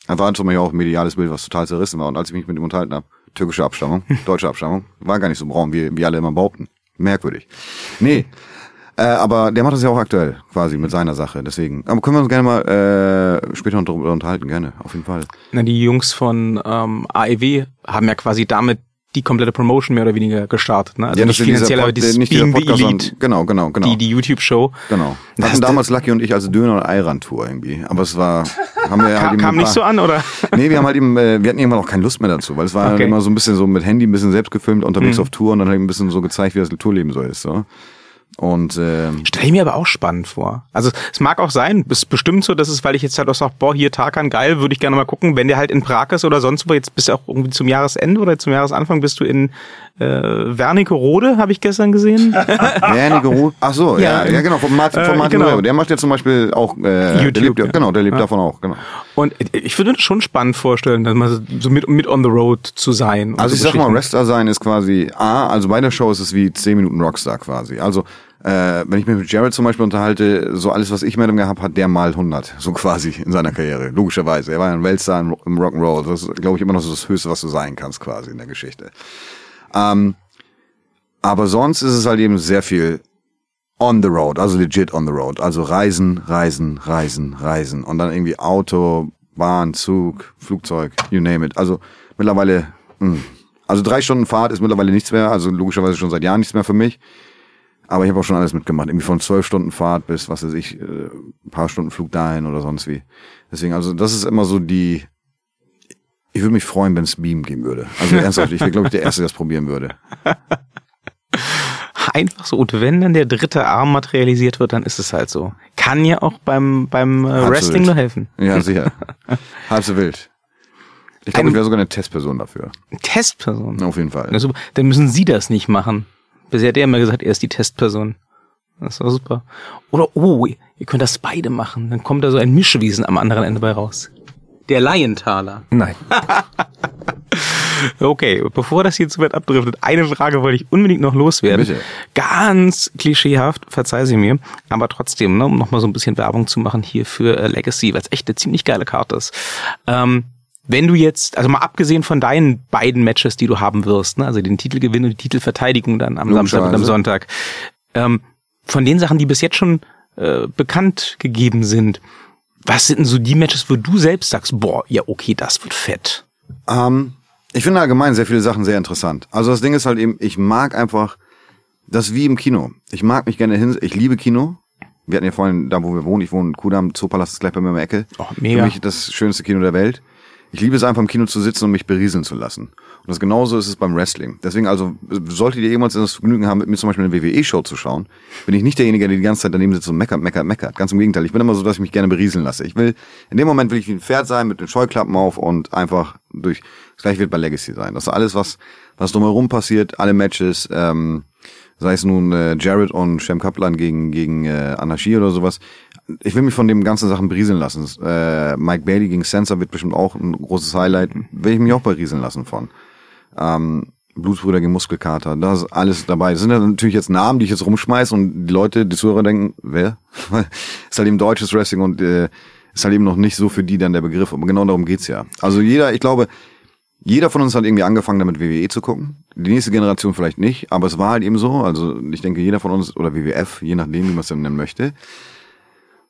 C: Er war zum Beispiel auch ein mediales Bild, was total zerrissen war. Und als ich mich mit ihm unterhalten habe, türkische Abstammung, deutsche Abstammung, war gar nicht so braun, wie, wie alle immer behaupten. Merkwürdig. Nee. Äh, aber der macht das ja auch aktuell, quasi, mit seiner Sache. Deswegen. Aber können wir uns gerne mal äh, später noch darüber unterhalten, gerne, auf jeden Fall.
A: Na, die Jungs von ähm, AEW haben ja quasi damit die komplette Promotion mehr oder weniger gestartet. Ne? Also
C: Ja,
A: nicht finanziell, aber das
C: nicht
A: Being
C: dieser
A: the
C: Podcast,
A: Elite,
C: genau, genau, genau.
A: die, die YouTube-Show.
C: Genau. Wir
A: Das-
C: hatten damals Lucky und ich als Döner- und Eiran-Tour irgendwie. Aber es war, haben wir halt
A: Kam, kam nicht so an, oder?
C: Nee, wir haben halt eben, äh, wir hatten irgendwann auch keine Lust mehr dazu, weil es war
A: Okay.
C: halt immer so ein bisschen so mit Handy ein bisschen selbst gefilmt, unterwegs
A: Mhm.
C: auf Tour und dann halt ein bisschen so gezeigt, wie das Tourleben so ist. So. Und ähm,
A: Stelle ich mir aber auch spannend vor. Also es mag auch sein, ist bestimmt so, dass es, weil ich jetzt halt auch sage, boah, hier Tarkan, geil, würde ich gerne mal gucken, wenn der halt in Prag ist oder sonst wo, jetzt bist du auch irgendwie zum Jahresende oder zum Jahresanfang bist du in äh, Wernigerode, habe ich gestern gesehen.
C: Werniger Ruh. Ach so, ja,
A: Ja,
C: ja, genau, von Martin, von
A: äh,
C: Martin
A: genau.
C: Röhr. Der macht ja zum Beispiel auch, äh, der
A: YouTube,
C: lebt, ja, genau, der lebt
A: Ja.
C: davon auch, genau.
A: Und ich würde das schon spannend vorstellen, dass man so mit, mit on the road zu sein.
C: Also
A: so
C: ich sag mal. Wrestler sein ist quasi, A, also bei der Show ist es wie 10 Minuten Rockstar quasi. Also, äh, wenn ich mich mit Jared zum Beispiel unterhalte, so alles, was ich mit ihm gehabt hat, der mal 100, so quasi in seiner Karriere. Logischerweise. Er war ein Weltstar im Rock'n'Roll. Das ist, glaube ich, immer noch so das Höchste, was du sein kannst quasi in der Geschichte. Ähm, aber sonst ist es halt eben sehr viel on the road, also legit on the road. Also Reisen, Reisen, Reisen, Reisen. Und dann irgendwie Auto, Bahn, Zug, Flugzeug, you name it. Also mittlerweile, mh. also drei Stunden Fahrt ist mittlerweile nichts mehr, also logischerweise schon seit Jahren nichts mehr für mich. Aber ich habe auch schon alles mitgemacht. Irgendwie von zwölf Stunden Fahrt bis, was weiß ich, äh, ein paar Stunden Flug dahin oder sonst wie. Deswegen, also das ist immer so die, ich würde mich freuen, wenn es Beam geben würde. Also ernsthaft, ich wäre, glaube ich, der Erste, der das probieren würde.
A: Einfach so. Und wenn dann der dritte Arm materialisiert wird, dann ist es halt so. Kann ja auch beim, beim äh,
C: Halb so
A: Wrestling
C: wild.
A: nur helfen.
C: Ja, sicher. Halb so wild. Ich glaube, ich wäre sogar eine Testperson dafür.
A: Testperson.
C: Auf jeden Fall.
A: Na super. Dann müssen Sie das nicht machen. Bisher hat er immer gesagt, er ist die Testperson. Das war super. Oder, oh, ihr könnt das beide machen. Dann kommt da so ein Mischwesen am anderen Ende bei raus. Der Laienthaler.
B: Nein.
A: Okay, bevor das hier zu weit abdriftet, eine Frage wollte ich unbedingt noch loswerden.
C: Bitte.
A: Ganz klischeehaft, verzeih sie mir, aber trotzdem, ne, um nochmal so ein bisschen Werbung zu machen hier für äh, Legacy, weil es echt eine ziemlich geile Karte ist. Ähm, wenn du jetzt, also mal abgesehen von deinen beiden Matches, die du haben wirst, ne, also den Titelgewinn und die Titelverteidigung dann am Samstag und am. Sonntag, ähm, von den Sachen, die bis jetzt schon äh, bekannt gegeben sind, was sind denn so die Matches, wo du selbst sagst, boah, ja okay, das wird fett.
C: Ähm, ich finde allgemein sehr viele Sachen sehr interessant. Also das Ding ist halt eben, ich mag einfach das wie im Kino. Ich mag mich gerne hin, ich liebe Kino. Wir hatten ja vorhin, da wo wir wohnen, ich wohne in Kudamm, Zoopalast ist gleich bei mir um die Ecke.
A: Oh, mega.
C: Für mich das schönste Kino der Welt. Ich liebe es einfach im Kino zu sitzen und mich berieseln zu lassen. Und das genauso ist es beim Wrestling. Deswegen also, solltet ihr jemals das Vergnügen haben, mit mir zum Beispiel eine WWE-Show zu schauen, bin ich nicht derjenige, der die ganze Zeit daneben sitzt und meckert, meckert, meckert. Ganz im Gegenteil. Ich bin immer so, dass ich mich gerne berieseln lasse. Ich will, in dem Moment will ich wie ein Pferd sein, mit den Scheuklappen auf und einfach durch, das gleiche wird bei Legacy sein. Das ist alles, was, was drumherum passiert, alle Matches, ähm, sei es nun äh, Jared und Shem Kaplan gegen, gegen äh, Anarchie oder sowas. Ich will mich von den ganzen Sachen berieseln lassen. Äh, Mike Bailey gegen Sensor wird bestimmt auch ein großes Highlight. Will ich mich auch berieseln lassen von. Ähm, Blutsbrüder gegen Muskelkater, da ist alles dabei. Das sind ja natürlich jetzt Namen, die ich jetzt rumschmeiß und die Leute, die Zuhörer denken, wer? ist halt eben deutsches Wrestling und äh, ist halt eben noch nicht so für die dann der Begriff. Aber genau darum geht's ja. Also jeder, ich glaube, jeder von uns hat irgendwie angefangen, damit WWE zu gucken. Die nächste Generation vielleicht nicht, aber es war halt eben so. Also ich denke, jeder von uns, oder WWF, je nachdem, wie man es denn nennen möchte.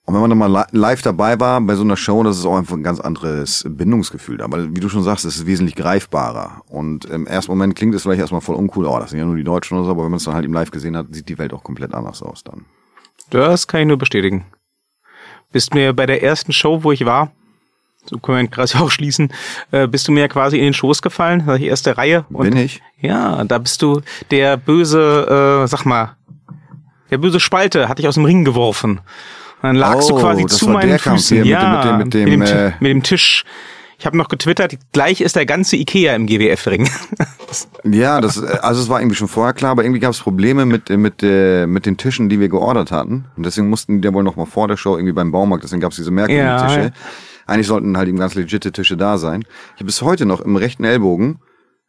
C: Und wenn man dann mal li- live dabei war bei so einer Show, das ist auch einfach ein ganz anderes Bindungsgefühl. Aber wie du schon sagst, es ist wesentlich greifbarer. Und im ersten Moment klingt es vielleicht erstmal voll uncool, oh, das sind ja nur die Deutschen oder so, aber wenn man es dann halt im Live gesehen hat, sieht die Welt auch komplett anders aus dann.
A: Das kann ich nur bestätigen. Bist mir bei der ersten Show, wo ich war, so können wir quasi auch schließen, äh, bist du mir quasi in den Schoß gefallen, war die erste Reihe. Und
C: Bin ich?
A: Ja, da bist du der böse, äh, sag mal, der böse Spalte hat dich aus dem Ring geworfen. Und dann lagst du
C: Oh,
A: quasi
C: das
A: zu meinen Füßen.
C: mit
A: ja,
C: dem- mit dem- mit dem, äh,
A: mit dem Tisch. Ich habe noch getwittert, gleich ist der ganze Ikea im GWF-Ring.
C: Ja, das, äh, also es war irgendwie schon vorher klar, aber irgendwie gab es Probleme mit, äh, mit, äh, mit den Tischen, die wir geordert hatten. Und deswegen mussten die ja wohl noch mal vor der Show irgendwie beim Baumarkt, deswegen gab es diese merkwürdigen
A: Ja,
C: Tische.
A: ja.
C: Eigentlich sollten halt eben ganz legitime Tische da sein. Ich habe bis heute noch im rechten Ellbogen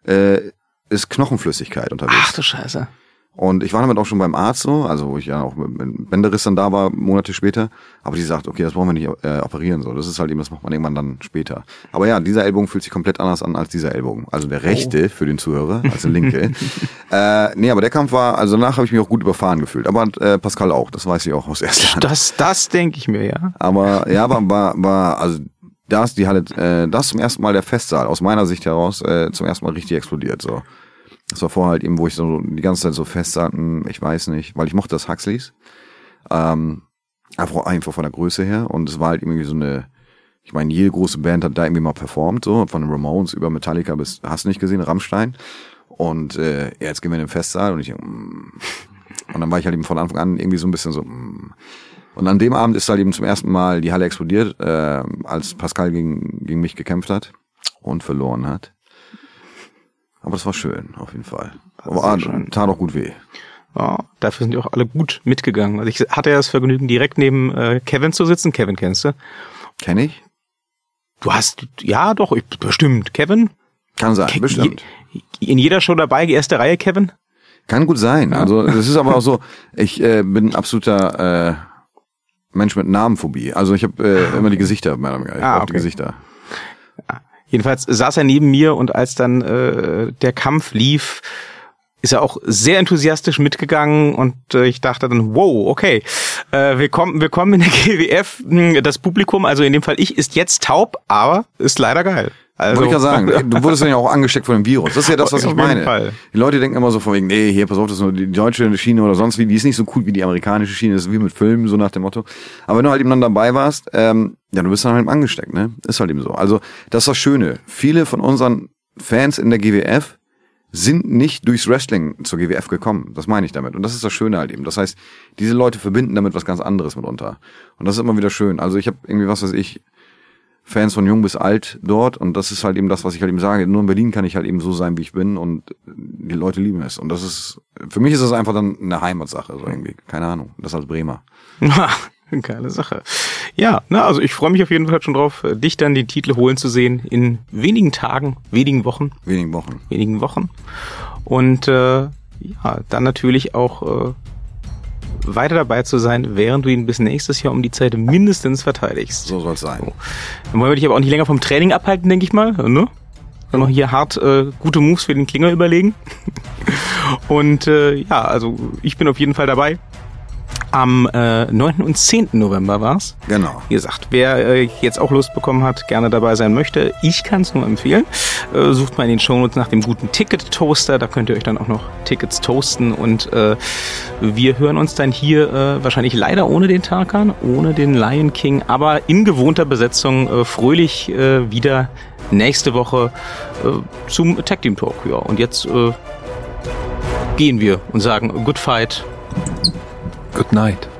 C: äh, ist Knochenflüssigkeit unterwegs.
A: Ach du Scheiße.
C: Und ich war damit auch schon beim Arzt so, also wo ich ja auch mit, Bänderriss dann da war, Monate später. Aber die sagt, okay, das brauchen wir nicht äh, operieren. so. Das ist halt eben, das macht man irgendwann dann später. Aber ja, dieser Ellbogen fühlt sich komplett anders an als dieser Ellbogen. Also der rechte oh. für den Zuhörer, als der linke. äh, nee, aber der Kampf war, also danach habe ich mich auch gut überfahren gefühlt. Aber äh, Pascal auch, das weiß ich auch aus erster Hand.
A: Das, das denke ich mir, ja.
C: Aber ja, war, war, war also da ist die Halle, äh, das zum ersten Mal der Festsaal, aus meiner Sicht heraus, äh, zum ersten Mal richtig explodiert. so. Das war vorher halt eben, wo ich so die ganze Zeit so fest ich weiß nicht, weil ich mochte das Huxleys. Ähm, einfach, einfach von der Größe her. Und es war halt irgendwie so eine, ich meine, jede große Band hat da irgendwie mal performt, so, von den Ramones über Metallica bis, hast du nicht gesehen, Rammstein. Und äh, jetzt gehen wir in den Festsaal und ich, mm. und dann war ich halt eben von Anfang an irgendwie so ein bisschen so, mm. Und an dem Abend ist halt eben zum ersten Mal die Halle explodiert, äh, als Pascal gegen, gegen mich gekämpft hat und verloren hat. Aber das war schön, auf jeden Fall. Aber ah, tat auch gut weh.
A: Ja, dafür sind die auch alle gut mitgegangen. Also ich hatte ja das Vergnügen, direkt neben äh, Kevin zu sitzen. Kevin kennst du?
C: Kenn ich?
A: Du hast, ja doch, ich, bestimmt. Kevin?
C: Kann sein, Ke bestimmt.
A: In jeder Show dabei, die erste Reihe, Kevin?
C: Kann gut sein. Ja. Also das ist aber auch so, ich äh, bin ein absoluter äh, Mensch mit Namenphobie. Also ich habe äh, ah, immer die Gesichter, ich ah, okay. die Gesichter.
A: Jedenfalls saß er neben mir und als dann äh, der Kampf lief, ist er auch sehr enthusiastisch mitgegangen und äh, ich dachte dann, wow, okay, äh, willkommen, willkommen in der GWF. Hm, das Publikum, also in dem Fall ich, ist jetzt taub, aber ist leider geil.
C: Also, Wollte ich ja sagen, du wurdest ja auch angesteckt von dem Virus. Das ist ja das, was ich meine. Fall. Die Leute denken immer so von wegen, nee, hier, pass auf, das ist nur die deutsche Schiene oder sonst wie, die ist nicht so cool wie die amerikanische Schiene, das ist wie mit Filmen, so nach dem Motto. Aber wenn du halt eben dann dabei warst, ähm, ja, du bist dann halt angesteckt, ne? Ist halt eben so. Also, das ist das Schöne. Viele von unseren Fans in der GWF sind nicht durchs Wrestling zur GWF gekommen. Das meine ich damit. Und das ist das Schöne halt eben. Das heißt, diese Leute verbinden damit was ganz anderes mitunter. Und das ist immer wieder schön. Also ich habe irgendwie, was weiß ich, Fans von jung bis alt dort und das ist halt eben das, was ich halt eben sage. Nur in Berlin kann ich halt eben so sein, wie ich bin und die Leute lieben es. Und das ist, für mich ist das einfach dann eine Heimatsache, so irgendwie. Keine Ahnung. Das als Bremer.
A: Geile Sache. Ja, na, also ich freue mich auf jeden Fall schon drauf, dich dann den Titel holen zu sehen in wenigen Tagen, wenigen Wochen.
C: Wenigen Wochen.
A: Wenigen Wochen. Und äh, ja, dann natürlich auch äh, weiter dabei zu sein, während du ihn bis nächstes Jahr um die Zeit mindestens verteidigst.
C: So soll es sein. So.
A: Dann wollen wir dich aber auch nicht länger vom Training abhalten, denke ich mal. Ne? Dann noch hier hart äh, gute Moves für den Klinger überlegen. Und äh, ja, also ich bin auf jeden Fall dabei. Am äh, 9. und 10. November war's.
C: Genau.
A: Wie gesagt, wer äh, jetzt auch Lust bekommen hat, gerne dabei sein möchte, ich kann es nur empfehlen. Äh, sucht mal in den Shownotes nach dem guten Ticket-Toaster, da könnt ihr euch dann auch noch Tickets toasten und äh, wir hören uns dann hier äh, wahrscheinlich leider ohne den Tarkan, ohne den Lion King, aber in gewohnter Besetzung äh, fröhlich äh, wieder nächste Woche äh, zum Tag Team Talk. Ja, und jetzt äh, gehen wir und sagen Good Fight
B: Good night.